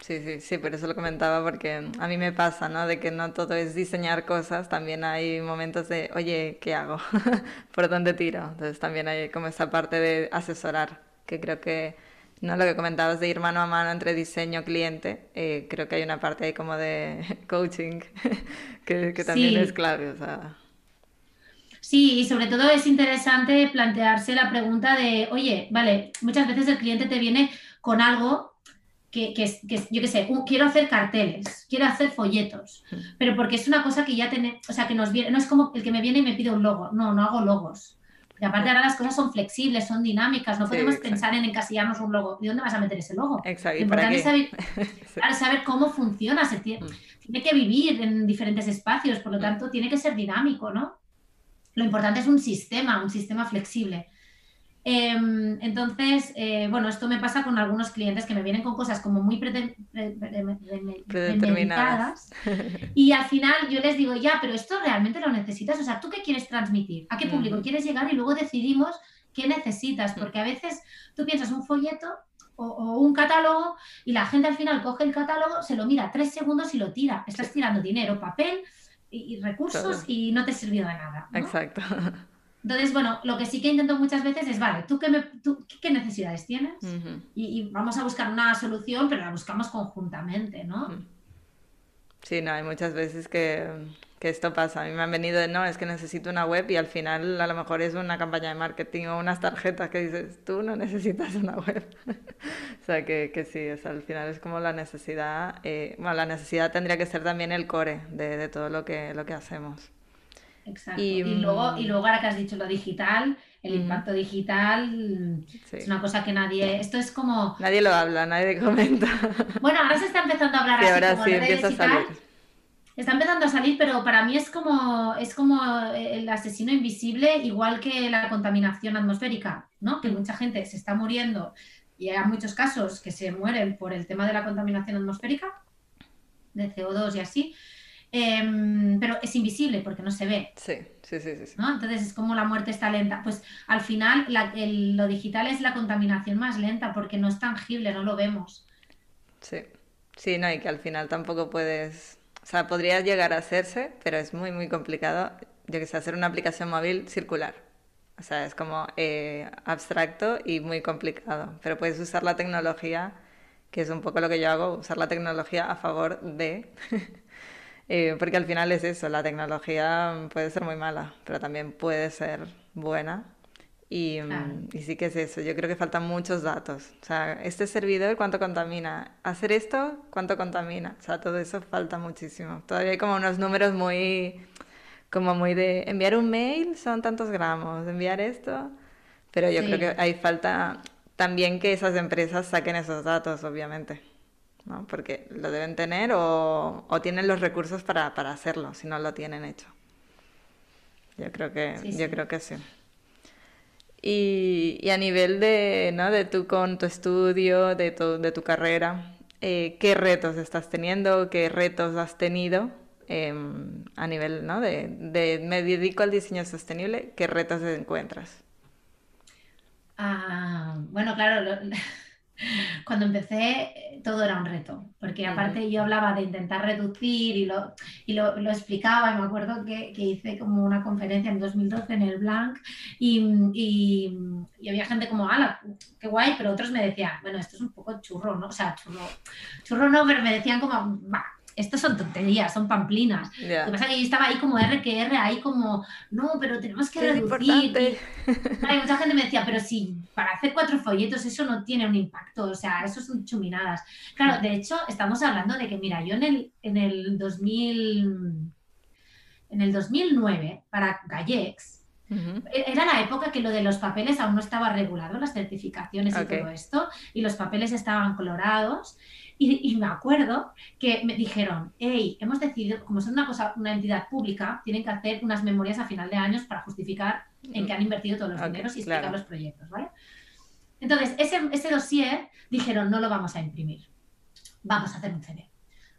Sí, sí, sí, por eso lo comentaba, porque a mí me pasa, ¿no? De que no todo es diseñar cosas, también hay momentos de, oye, ¿qué hago? <laughs> ¿Por dónde tiro? Entonces también hay como esa parte de asesorar, que creo que, ¿no? Lo que comentabas de ir mano a mano entre diseño cliente, eh, creo que hay una parte ahí como de <laughs> coaching <laughs> que, que, también es clave, o sea... Sí, y sobre todo es interesante plantearse la pregunta de, oye, vale, muchas veces el cliente te viene con algo que, que, yo qué sé, quiero hacer carteles, quiero hacer folletos, pero porque es una cosa que ya tiene, o sea, que nos viene, no es como el que me viene y me pide un logo, no, no hago logos. Y aparte ahora las cosas son flexibles, son dinámicas, no podemos pensar en encasillarnos un logo. ¿Y dónde vas a meter ese logo? Exacto. ¿Y para qué? Saber, <laughs> saber cómo funciona. Se tiene, mm. tiene, que vivir en diferentes espacios, por lo mm. tanto tiene que ser dinámico, ¿no? Lo importante es un sistema, un sistema flexible. Em, entonces, eh, bueno, esto me pasa con algunos clientes que me vienen con cosas como muy predeterminadas y al final yo les digo, ya, pero esto realmente lo necesitas, o sea, ¿tú qué quieres transmitir? ¿A qué público quieres llegar? Y luego decidimos qué necesitas, mm. porque a veces tú piensas un folleto o, un catálogo y la gente al final coge el catálogo, se lo mira tres segundos y lo tira. Estás tirando dinero, papel y, recursos y no te servido de nada. Exacto. Entonces, bueno, lo que sí que intento muchas veces es, vale, ¿tú qué, qué necesidades tienes? y, vamos a buscar una solución, pero la buscamos conjuntamente, ¿no? Sí, no, hay muchas veces que, esto pasa. A mí me han venido de, no, es que necesito una web y al final a lo mejor es una campaña de marketing o unas tarjetas que dices, tú no <laughs> necesitas una web. <laughs> o sea, que, que sí, al final es como la necesidad, eh, bueno, la necesidad tendría que ser también el core de, de todo lo que, lo que hacemos. Exacto. Y, luego, y mm, luego ahora que has dicho lo digital, el impacto digital es una cosa que nadie. Esto es como. Nadie lo habla, nadie comenta. Bueno, ahora se está empezando a hablar así ahora sí empieza a salir. Está empezando a salir, pero para mí es como, es como el asesino invisible, igual que la contaminación atmosférica, ¿no? Que mucha gente se está muriendo y hay muchos casos que se mueren por el tema de la contaminación atmosférica, de CO2 y así. Em, pero es invisible porque no se ve. Sí, sí, sí. sí. Entonces es como la muerte está lenta. Pues al final lo digital es la contaminación más lenta porque no es tangible, no lo vemos. Sí, sí, no, y que al final tampoco puedes, o sea, podría llegar a hacerse, pero es muy, muy complicado, yo que sé, hacer una aplicación móvil circular. O sea, es como eh, abstracto y muy complicado, pero puedes usar la tecnología, que es un poco lo que yo hago, usar la tecnología a favor de <laughs> Eh, porque al final es eso, la tecnología puede ser muy mala, pero también puede ser buena. Y, mm, y, sí que es eso, yo creo que faltan muchos datos. O sea, este servidor, ¿cuánto contamina? Hacer esto, ¿cuánto contamina? O sea, todo eso falta muchísimo. Todavía hay como unos números muy, como muy de enviar un mail son tantos gramos, enviar esto. Pero yo creo que hay falta también que esas empresas saquen esos datos, obviamente. ¿No? Porque lo deben tener o, tienen los recursos para, hacerlo, si no lo tienen hecho. Yo creo que, sí, yo creo que sí. Y, a nivel de, ¿no? de tú con tu estudio, de tu, de tu carrera, eh, ¿qué retos estás teniendo? ¿Qué retos has tenido em, a nivel ¿no? de, de, me dedico al diseño sostenible? ¿Qué retos encuentras? Ah, bueno, claro, cuando empecé todo era un reto, porque aparte yo hablaba de intentar reducir y lo, y lo, lo explicaba y me acuerdo que, que, hice como una conferencia en 2012 en el Blanc y, y, y, había gente como, ala, qué guay, pero otros me decían, bueno, esto es un poco churro, ¿no? O sea, churro, churro no, pero me decían como, va, estos son tonterías, son pamplinas. Lo que pasa es que yo estaba ahí como R que R, ahí como, no, pero tenemos que reducir. hay mucha gente me decía, pero si para hacer cuatro folletos eso no tiene un impacto, o sea, eso son chuminadas. Claro, de hecho, estamos hablando de que, mira, yo en el, en el 2000, en el 2009, para Gallex, e-, Era la época que lo de los papeles aún no estaba regulado, las certificaciones y todo esto, y los papeles estaban colorados. Y, me acuerdo que me dijeron, hey, hemos decidido, como son una, cosa, una entidad pública, tienen que hacer unas memorias a final de años para justificar en qué han invertido todos los dineros y explicar los proyectos, ¿vale? Entonces, ese, ese dossier dijeron, no lo vamos a imprimir, vamos a hacer un CD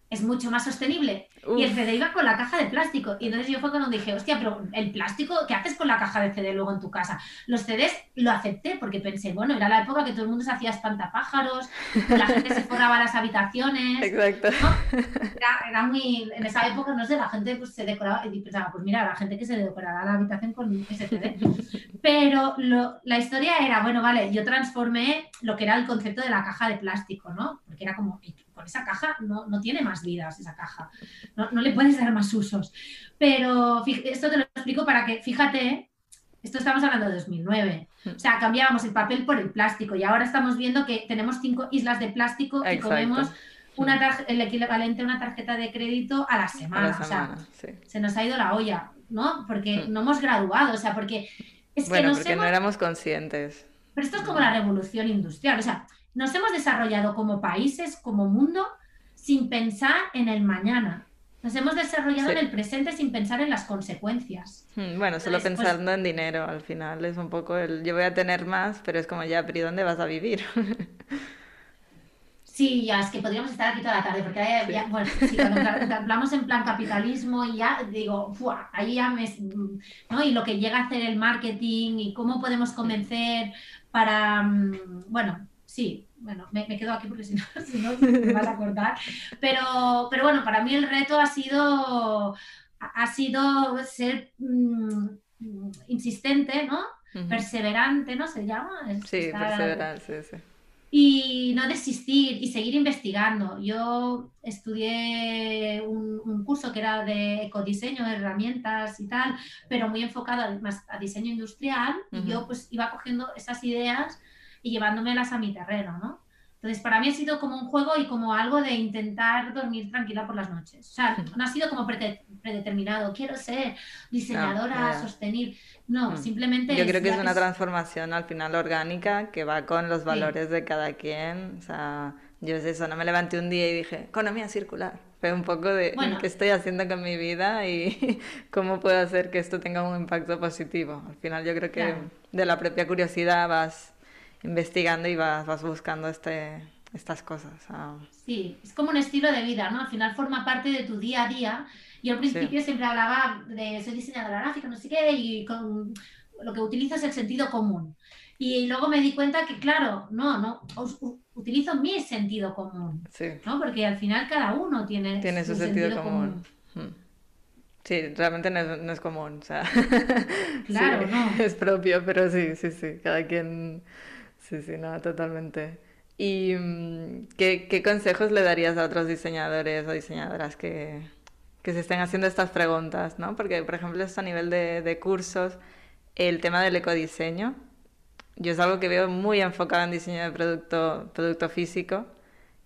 es mucho más sostenible. Y el CD iba con la caja de plástico. Y entonces yo fue cuando dije, hostia, pero el plástico, ¿qué haces con la caja de CD luego en tu casa? Los CDs lo acepté porque pensé, bueno, era la época que todo el mundo se hacía espantapájaros, la gente se forraba las habitaciones. Exacto. Era, muy, en esa época, no sé, la gente pues, se decoraba y pensaba, pues mira, la gente que se decorará la habitación con ese CD. Pero la historia era, bueno, vale, yo transformé lo que era el concepto de la caja de plástico, ¿no? Porque era como, con esa caja no, no tiene más vidas, esa caja. No, no, le puedes dar más usos. Pero esto te lo explico para que, fíjate, esto estamos hablando de 2009. O sea, cambiábamos el papel por el plástico y ahora estamos viendo que tenemos cinco islas de plástico y comemos una el equivalente a una tarjeta de crédito a la semana. o sea, se nos ha ido la olla, ¿no? Porque no hemos graduado, o sea, porque Es bueno, porque no éramos conscientes. Pero esto es como la revolución industrial, o sea, nos hemos desarrollado como países, como mundo, sin pensar en el mañana. Nos hemos desarrollado en el presente sin pensar en las consecuencias. Hmm, bueno, solo pues pensando en dinero al final. Es un poco el yo voy a tener más, pero es como ya, pero ¿y dónde vas a vivir? <laughs> Sí, ya es que podríamos estar aquí toda la tarde, porque bueno, cuando <laughs> hablamos en plan capitalismo y ya digo, ahí ya me, ¿no? Y lo que llega a hacer el marketing y cómo podemos convencer para, mm, bueno, sí, bueno, me, quedo aquí porque si no, <laughs> si no me vas a cortar. Pero, pero bueno, para mí el reto ha sido, ha sido ser mm, insistente, ¿no? Perseverante, ¿no? Se llama. Sí, perseverar, sí, sí. Y no desistir y seguir investigando. Yo estudié un, curso que era de ecodiseño, herramientas y tal, pero muy enfocado más a diseño industrial. Y yo pues iba cogiendo esas ideas y llevándomelas a mi terreno, ¿no? Entonces, para mí ha sido como un juego y como algo de intentar dormir tranquila por las noches. O sea, no ha sido como predeterminado, quiero ser diseñadora sostenible. No, mm. simplemente... Yo creo que es una transformación al final orgánica que va con los valores de cada quien. O sea, yo es eso, no me levanté un día y dije, economía circular. Fue un poco de qué estoy haciendo con mi vida y <laughs> cómo puedo hacer que esto tenga un impacto positivo. Al final yo creo que de la propia curiosidad vas investigando y vas, vas buscando este, estas cosas. Sí, es como un estilo de vida, ¿no? Al final forma parte de tu día a día. Yo al principio siempre hablaba de soy diseñadora gráfica, no sé qué, y con lo que utilizo es el sentido común. Y luego me di cuenta que, claro, no, no, utilizo mi sentido común, sí. ¿no? Porque al final cada uno tiene, tiene su, sentido, común. Hmm. Sí, realmente no es, no es común, o sea, <laughs> claro, no. es propio, pero sí, sí, sí, cada quien Sí, sí, no, totalmente. ¿Y mm, qué, consejos le darías a otros diseñadores o diseñadoras que, se estén haciendo estas preguntas? ¿no? Porque, por ejemplo, esto a nivel de, cursos, el tema del ecodiseño, yo es algo que veo muy enfocado en diseño de producto, producto físico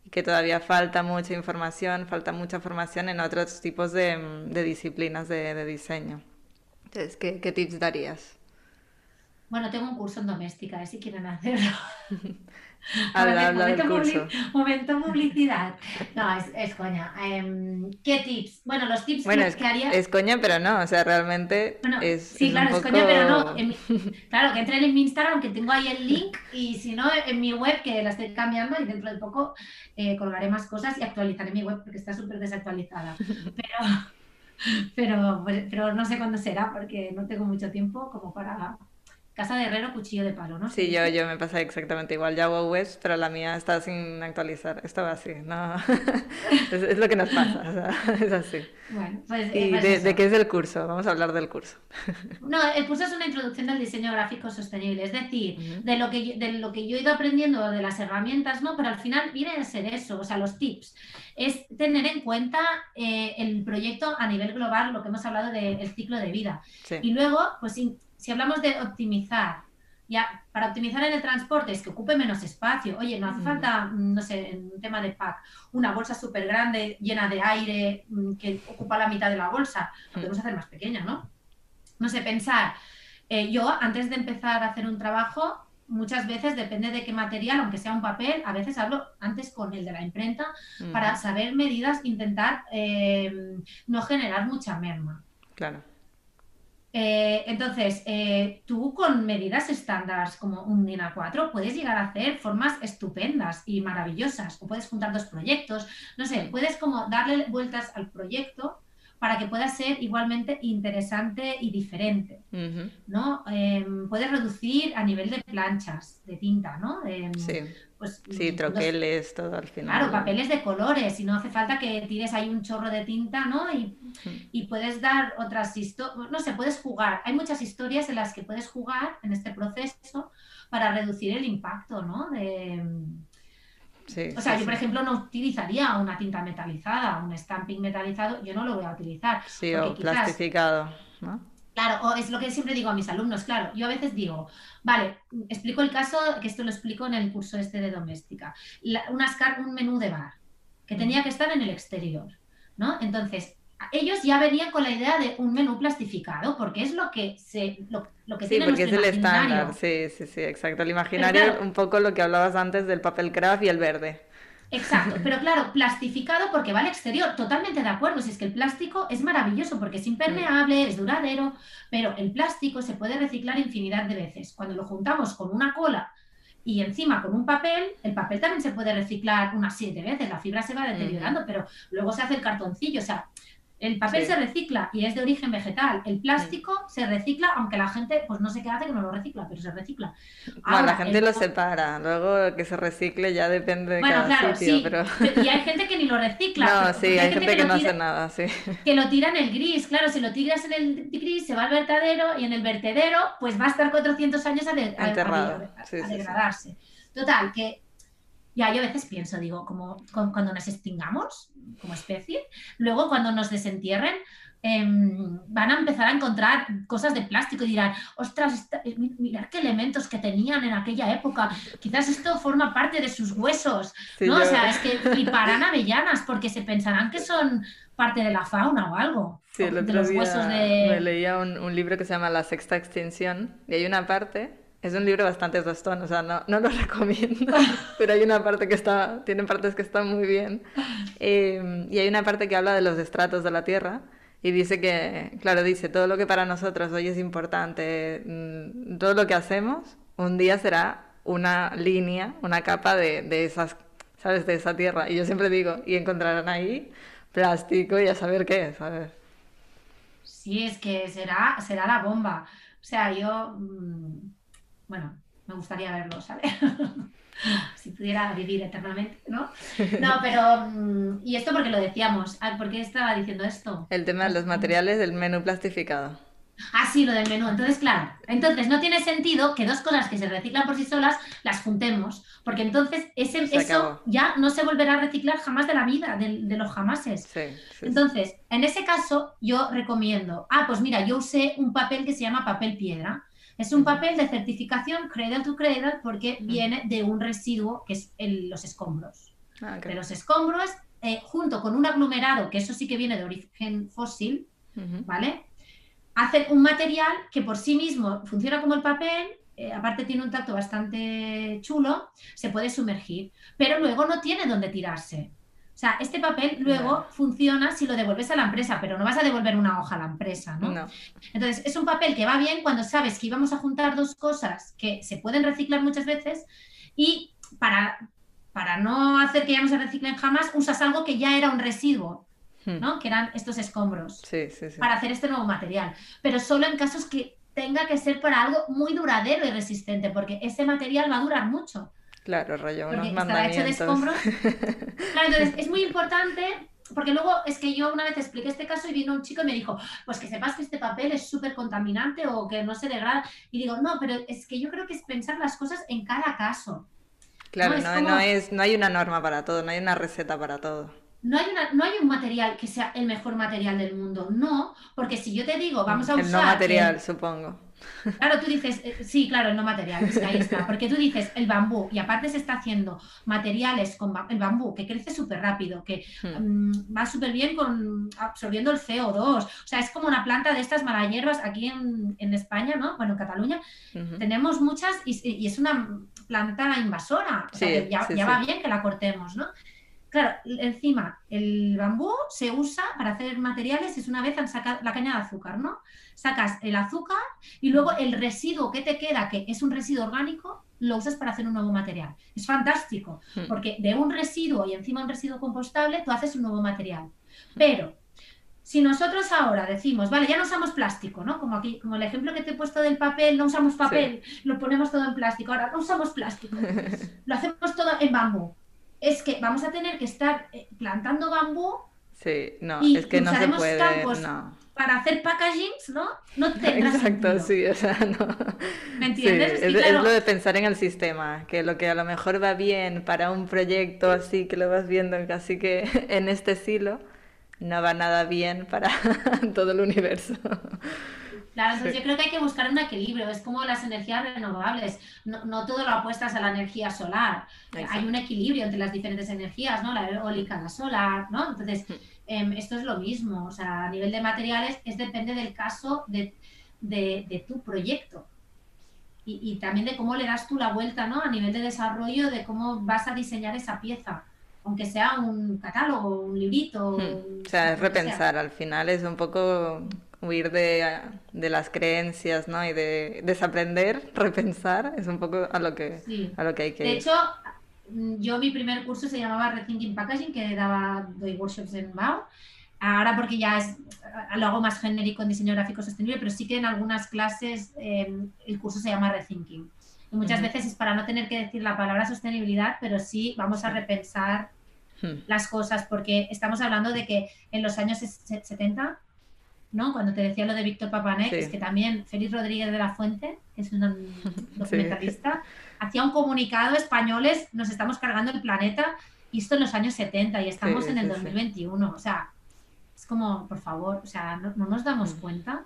y que todavía falta mucha información, falta mucha formación en otros tipos de, mm, disciplinas de, diseño. Entonces, ¿qué, ¿qué tips darías? Bueno, tengo un curso en doméstica, ¿eh? si quieren hacerlo. <laughs> habla, habla momento, del curso. momento publicidad. No, es, coña. Em, ¿Qué tips? Bueno, los tips bueno, que, es, haría... Es coña, pero no, o sea, realmente es Sí, claro, es coña, pero no. claro, que entren en mi Instagram, que tengo ahí el link, y si no, en mi web, que la estoy cambiando, y dentro de poco eh, colgaré más cosas y actualizaré mi web, porque está súper desactualizada. <laughs> Pero, pero, pero no sé cuándo será, porque no tengo mucho tiempo como para Casa de herrero, cuchillo de palo, ¿no? Sí, yo, yo me pasa exactamente igual. Ya hago webs, pero la mía está sin actualizar. Esto va así, ¿no? <laughs> es, lo que nos pasa, o sea, <laughs> es así. Bueno, pues... ¿Y eh, pues de, qué es el curso? Vamos a hablar del curso. <laughs> no, el curso es una introducción del diseño gráfico sostenible, es decir, de, lo que yo, de lo que yo he ido aprendiendo de las herramientas, ¿no? Pero al final viene a ser eso, o sea, los tips. Es tener en cuenta eh, el proyecto a nivel global, lo que hemos hablado del ciclo de vida. Y luego, pues si hablamos de optimizar, ya, para optimizar en el transporte es que ocupe menos espacio. Oye, no hace mm. falta, mm, no sé, en un tema de pack, una bolsa súper grande llena de aire mm, que ocupa la mitad de la bolsa. Lo podemos hacer más pequeña, ¿no? No sé, pensar. Eh, yo, antes de empezar a hacer un trabajo, muchas veces depende de qué material, aunque sea un papel, a veces hablo antes con el de la imprenta para saber medidas, intentar eh, no generar mucha merma. Claro. Eh, entonces, eh, tú con medidas estándar como un DIN A4 puedes llegar a hacer formas estupendas y maravillosas. O puedes juntar dos proyectos, no sé, puedes como darle vueltas al proyecto para que pueda ser igualmente interesante y diferente, ¿no? Em, puedes reducir a nivel de planchas, de tinta, ¿no? sí. Pues, sí, troqueles, todo al final. Claro, papeles de colores, y no hace falta que tires ahí un chorro de tinta, ¿no? Y, puedes dar otras historias, no sé, puedes jugar. Hay muchas historias en las que puedes jugar en este proceso para reducir el impacto, ¿no? De, o sea, yo por ejemplo no utilizaría una tinta metalizada, un stamping metalizado, yo no lo voy a utilizar. Sí, o plastificado, ¿no? Claro, o es lo que siempre digo a mis alumnos, claro, yo a veces digo, vale, explico el caso, que esto lo explico en el curso este de doméstica, un menú de bar, que tenía que estar en el exterior, ¿no? Entonces, ellos ya venían con la idea de un menú plastificado, porque es lo que se lo, lo que Sí, porque es el estándar. imaginario. Sí, sí, sí, exacto. El imaginario, claro- un poco lo que hablabas antes del papel craft y el verde. Exacto, <laughs> pero claro, plastificado porque va al exterior, totalmente de acuerdo, si es que el plástico es maravilloso porque es impermeable, es duradero, pero el plástico se puede reciclar infinidad de veces. Cuando lo juntamos con una cola y encima con un papel, el papel también se puede reciclar unas siete veces, la fibra se va deteriorando, pero luego se hace el cartoncillo, o sea, el papel Sí. se recicla y es de origen vegetal, el plástico se recicla, aunque la gente pues no sé qué hace que no lo recicla, pero se recicla. Bueno, la Ahora, gente el- lo separa, luego que se recicle ya depende de Bueno, cada claro, sitio, sí, pero... y hay gente que ni lo recicla. No, pero- sí, hay gente que no tira- hace nada, sí. que lo tira en el gris. Claro, si lo tiras en el gris se va al vertedero y en el vertedero pues va a estar 400 años a, de- a- a- Enterrado. a- a Sí, sí, sí. degradarse. Total, que ya yo a veces pienso, digo, como cu- cuando nos extingamos como especie, luego cuando nos desentierren, em, van a empezar a encontrar cosas de plástico y dirán, ostras, esta- eh, mi- mirad qué elementos que tenían en aquella época, quizás esto forma parte de sus huesos, Sí, ¿no? yo- O sea, es que fliparán avellanas porque se pensarán que son parte de la fauna o algo. Sí, o el de los día huesos me de... leía un, un libro que se llama La Sexta Extinción y hay una parte, es un libro bastante tostón, o sea, no, no lo <laughs> recomiendo, <laughs> pero hay una parte que está, tiene partes que están muy bien Eh, y hay una parte que habla de los estratos de la Tierra y dice que, claro, dice, todo lo que para nosotros hoy es importante, mm, todo lo que hacemos, un día será una línea, una capa de, de esas, ¿sabes? De esa tierra. Y yo siempre digo, y encontrarán ahí plástico y a saber qué, ¿sabes? Sí, es que será, será la bomba. O sea, yo, mm, bueno, me gustaría verlo, ¿sabes? <laughs> si pudiera vivir eternamente, ¿no? <laughs> No, pero, mm, y esto porque lo decíamos, Ah, ¿por qué estaba diciendo esto? El tema de los materiales del menú plastificado. Ah, sí, lo del menú. Entonces, claro, entonces no tiene sentido que dos cosas que se reciclan por sí solas las juntemos, porque entonces ese, Se eso acabó. ya no se volverá a reciclar jamás de la vida, de, de los jamases. Sí. Entonces, en ese caso, yo recomiendo, ah, pues mira, yo usé un papel que se llama papel piedra. Es un papel de certificación Cradle to Cradle porque viene de un residuo que es el- los escombros. Ah. De los escombros, eh, junto con un aglomerado, que eso sí que viene de origen fósil. ¿vale? Hacen un material que por sí mismo funciona como el papel, eh, aparte tiene un tacto bastante chulo, se puede sumergir, pero luego no tiene dónde tirarse. O sea, este papel luego funciona si lo devuelves a la empresa, pero no vas a devolver una hoja a la empresa, ¿no? No. Entonces, es un papel que va bien cuando sabes que íbamos a juntar dos cosas que se pueden reciclar muchas veces y para, para no hacer que ya no se reciclen jamás, usas algo que ya era un residuo, Hmm. ¿no? Que eran estos escombros Sí, sí, sí. para hacer este nuevo material, pero solo en casos que tenga que ser para algo muy duradero y resistente, porque ese material va a durar mucho, Claro, rollo, unos porque estará hecho de mandamientos. escombros. <laughs> Claro, entonces es muy importante, porque luego es que yo una vez expliqué este caso y vino un chico y me dijo, pues que sepas que este papel es súper contaminante o que no se degrada. Y digo, no, pero es que yo creo que es pensar las cosas en cada caso. Claro, No, es no, como- no es, no hay una norma para todo, no hay una receta para todo. No hay, una, no hay un material que sea el mejor material del mundo, no, porque si yo te digo, vamos a el usar... no material, el- supongo. Claro, tú dices, eh, sí, claro, no material, es que ahí está, porque tú dices el bambú y aparte se está haciendo materiales con ba- el bambú que crece súper rápido, que Hmm. mm, va súper bien con absorbiendo el CO2, o sea, es como una planta de estas malahierbas aquí en, en España, ¿no? Bueno, en Cataluña tenemos muchas y, y es una planta invasora, o sea, Sí, que ya, sí, ya sí. va bien que la cortemos, ¿no? Claro, encima, el bambú se usa para hacer materiales, es una vez han sacado la caña de azúcar, ¿no? Sacas el azúcar y luego el residuo que te queda, que es un residuo orgánico, lo usas para hacer un nuevo material. Es fantástico, Hmm. porque de un residuo y encima un residuo compostable, tú haces un nuevo material. Pero si nosotros ahora decimos, vale, ya no usamos plástico, ¿no? Como aquí, como el ejemplo que te he puesto del papel, no usamos papel, lo ponemos todo en plástico, ahora no usamos plástico, <laughs> lo hacemos todo en bambú. Es que vamos a tener que estar eh, plantando bambú Sí, no, Y es que no se usaremos puede, campos no. para hacer packagings, ¿no? No tendrá <laughs> Exacto, sentido. sí, o sea, no. ¿Me Sí, entiendes? es, Y es claro, lo de pensar en el sistema, que lo que a lo mejor va bien para un proyecto así que lo vas viendo casi que <laughs> en este estilo, no va nada bien para <laughs> todo el universo. Claro, entonces Sí. yo creo que hay que buscar un equilibrio. Es como las energías renovables. No, no todo lo apuestas a la energía solar. Exacto. Hay un equilibrio entre las diferentes energías, ¿no? La eólica, la solar, ¿no? Entonces, Hmm. em, esto es lo mismo, o sea, a nivel de materiales es depende del caso de, de, tu proyecto. Y, y, también de cómo le das tú la vuelta, ¿no? A nivel de desarrollo, de cómo vas a diseñar esa pieza aunque sea un catálogo, un librito. Hmm. O sea, es repensar, al final es un poco huir de, de, las creencias, ¿no? Y de desaprender, repensar, es un poco a lo que, a lo que hay que De hecho, yo mi primer curso se llamaba Rethinking Packaging, que daba doy workshops en MAU. Ahora porque ya es, lo hago más genérico en diseño gráfico sostenible, pero sí que en algunas clases em, el curso se llama Rethinking. Y muchas veces es para no tener que decir la palabra sostenibilidad, pero sí vamos a repensar hmm. las cosas, porque estamos hablando de que en los años 70 ¿no? Cuando te decía lo de Víctor Papanek, es que también Félix Rodríguez de la Fuente, que es un <laughs> documentalista, hacía un comunicado españoles, nos estamos cargando el planeta, y esto en los años 70 y estamos en el 2021. O sea, es como, por favor, o sea, ¿no, nos damos mm. cuenta?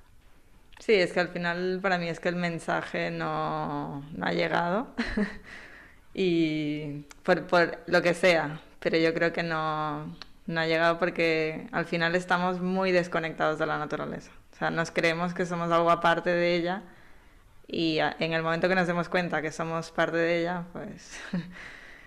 Sí, es que al final para mí es que el mensaje no, no ha llegado. <laughs> y por, por lo que sea, pero yo creo que no, no ha llegado porque al final estamos muy desconectados de la naturaleza. O sea, nos creemos que somos algo aparte de ella y en el momento que nos demos cuenta que somos parte de ella, pues... <laughs>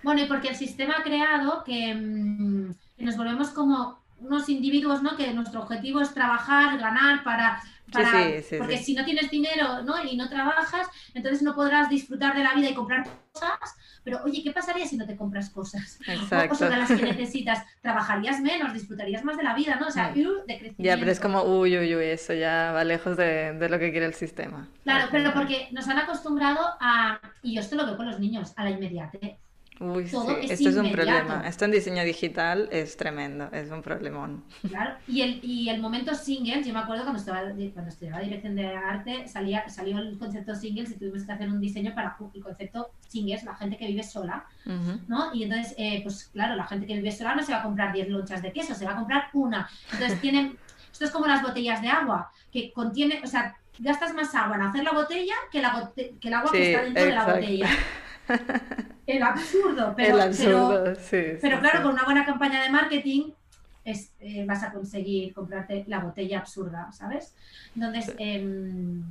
Bueno, y porque el sistema ha creado que, mm, nos volvemos como unos individuos, ¿no? Que nuestro objetivo es trabajar, ganar para... para porque si no tienes dinero ¿no? y no trabajas, entonces no podrás disfrutar de la vida y comprar cosas pero oye, ¿qué pasaría si no te compras cosas? <laughs> Exacto. O las que necesitas, trabajarías menos, disfrutarías más de la vida, ¿no? O sea, de crecimiento. Ya, pero es como, uy, uy, uy, eso ya va lejos de, de lo que quiere el sistema. Claro, pero porque nos han acostumbrado a, y yo esto lo veo con los niños, a la inmediatez. Uy, sí, esto es un problema. Esto en diseño digital es tremendo, es un problemón. Claro, y el, y el momento singles, yo me acuerdo cuando estaba cuando estudiaba dirección de arte, salía, salió el concepto singles y tuvimos que hacer un diseño para el concepto singles, la gente que vive sola, ¿no? Y entonces, eh, pues claro, la gente que vive sola no se va a comprar 10 lonchas de queso, se va a comprar una. Entonces <laughs> tienen, esto es como las botellas de agua, que contiene, o sea, gastas más agua en hacer la botella que, la que el agua que está dentro de la botella. <laughs> el absurdo, pero, pero, claro, con una buena campaña de marketing eh, vas a conseguir comprarte la botella absurda, ¿sabes? Entonces, em,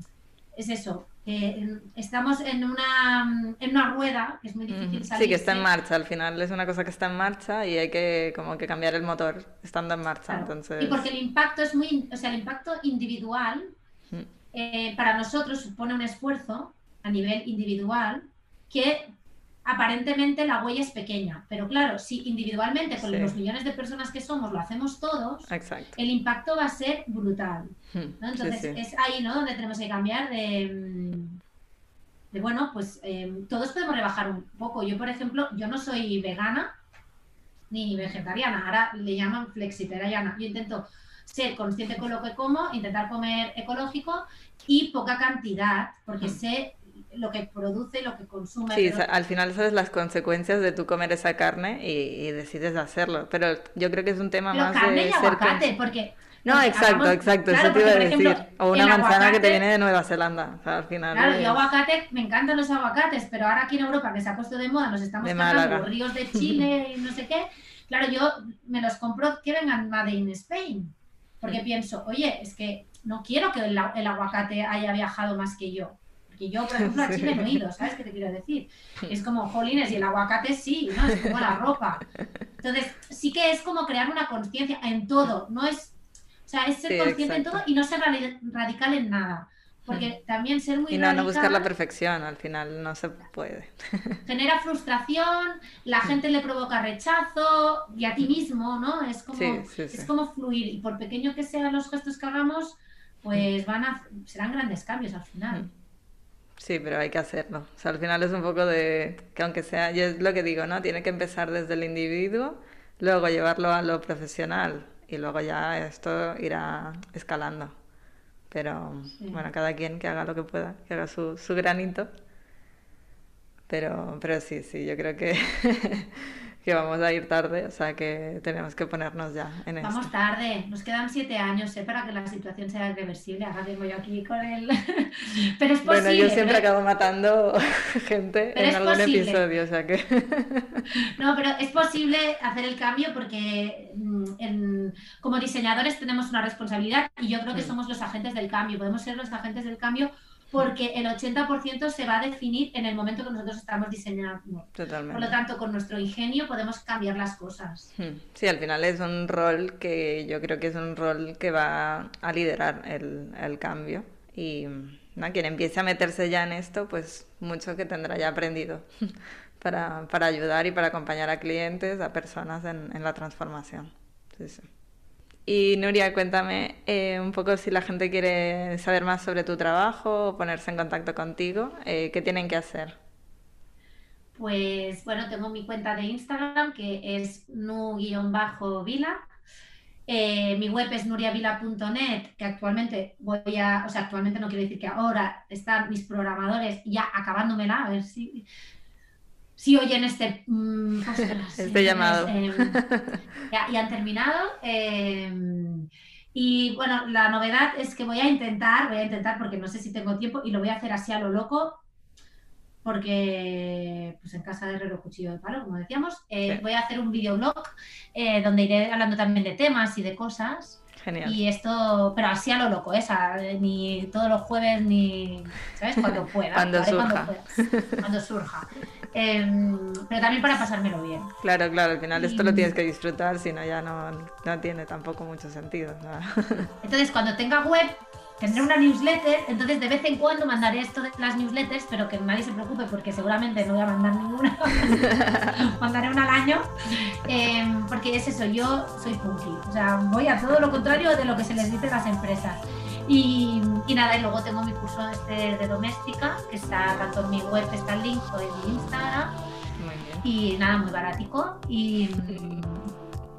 es eso. Em, estamos en una, en una rueda que es muy difícil salir. Sí, que está en marcha. Al final es una cosa que está en marcha y hay que como que cambiar el motor estando en marcha. Entonces... Y porque el impacto es muy, o sea, el impacto individual eh, para nosotros supone un esfuerzo a nivel individual que aparentemente la huella es pequeña, pero claro, si individualmente con los millones de personas que somos lo hacemos todos, el impacto va a ser brutal. Hmm. Entonces es ahí ¿no? donde tenemos que cambiar de, de bueno, pues em, todos podemos rebajar un poco. Yo, por ejemplo, yo no soy vegana ni vegetariana, ahora le llaman flexitariana. Yo intento ser consciente con lo que como, intentar comer ecológico y poca cantidad, porque hmm. sé lo que produce, lo que consume. Sí, al final sabes las consecuencias de tú comer esa carne y, decides hacerlo. Pero yo creo que es un tema más carne de y aguacate, porque... No, exacto, exacto, eso te iba a decir. o una manzana que te viene de Nueva Zelanda. al final claro, y aguacate, me encantan los aguacates, pero ahora aquí en Europa, que se ha puesto de moda, nos estamos cargando ríos de <laughs> Chile y no sé qué. Claro, yo me los compro que vengan Made in Spain. Porque pienso, oye, es que no quiero que el aguacate haya viajado más que yo. Porque yo, por <laughs> ejemplo, a Chile no he ido, ¿sabes qué te quiero decir? Es como, jolines, y el aguacate sí, ¿no? Es como la <laughs> ropa. Entonces, sí que es como crear una conciencia en todo, no es, o sea, es ser consciente en todo y no ser radical en nada. Porque mm. también ser muy Y no, no buscar la perfección, al final no se puede. <laughs> Genera frustración, la gente le provoca rechazo y a ti mismo, ¿no? Es como, es como fluir y por pequeño que sean los gestos que hagamos, pues van a, serán grandes cambios al final. Sí, pero hay que hacerlo. O sea, al final es un poco de que aunque sea, yo es lo que digo, ¿no? Tiene que empezar desde el individuo, luego llevarlo a lo profesional y luego ya esto irá escalando. Pero bueno, cada quien que haga lo que pueda, que haga su, su granito. Pero, pero sí, sí, yo creo que, <laughs> que vamos a ir tarde, o sea que tenemos que ponernos ya en Vamos esto. tarde, nos quedan siete años ¿eh? para que la situación sea irreversible. Ahora vengo yo aquí con el... <laughs> pero es posible. Bueno, yo siempre pero- acabo matando <laughs> gente Pero en algún posible. episodio, o sea que... <laughs> No, pero es posible hacer el cambio porque mm, en- como diseñadores tenemos una responsabilidad y yo creo que somos los agentes del cambio. Podemos ser los agentes del cambio porque el 80% se va a definir en el momento que nosotros estamos diseñando. Por Totalmente. lo tanto, con nuestro ingenio podemos cambiar las cosas. Hmm. Sí, al final es un rol que yo creo que es un rol que va a liderar el, el cambio. Y ¿no? quien empiece a meterse ya en esto, pues mucho que tendrá ya aprendido <laughs> para, para ayudar y para acompañar a clientes, a personas en, en la transformación. Sí, sí. Y Nuria, cuéntame eh, un poco si la gente quiere saber más sobre tu trabajo o ponerse en contacto contigo, eh, ¿qué tienen que hacer? Pues bueno, tengo mi cuenta de Instagram que es nu-vila. Eh, mi web es nuriavila.net, que actualmente voy a, o sea, actualmente no quiero decir que ahora están mis programadores ya acabándomela, a ver si, si oyen este, mm, ostras, <laughs> Este llamado. eh, <laughs> ya, ya han terminado. eh, y bueno, la novedad es que voy a intentar, voy a intentar porque no sé si tengo tiempo y lo voy a hacer así a lo loco, porque pues en casa de herrero cuchillo de palo, como decíamos, eh, Sí. voy a hacer un videoblog eh, donde iré hablando también de temas y de cosas. Genial. Y esto, pero así a lo loco, ¿eh? O sea, ni todos los jueves ni, ¿sabes? Cuando <laughs> pueda. Cuando surja. pueda, cuando surja. Em, pero también para pasármelo bien. Claro, claro, al final esto lo tienes que disfrutar, si no ya no, no tiene tampoco mucho sentido. <laughs> Entonces, cuando tenga web, tendré una newsletter. Entonces, de vez en cuando mandaré esto de las newsletters, pero que nadie se preocupe porque seguramente no voy a mandar ninguna. <laughs> mandaré una al año. Em, porque es eso, yo soy punky. O sea, voy a todo lo contrario de lo que se les dice a las empresas. Y, y nada, y luego tengo mi curso este de doméstica, que está tanto en mi web, está el link, o en mi Instagram. Muy bien. Y nada, muy baratico. Y,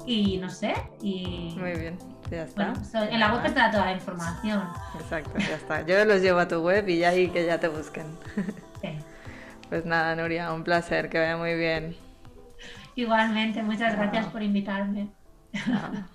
y no sé. Y Muy bien, ya está. bueno, so- en la web está toda la información. Exacto, ya está. Yo los llevo a tu web y ya ahí que ya te busquen. Sí. Pues nada, Nuria, un placer, que vaya muy bien. Igualmente, muchas gracias por invitarme. Chao.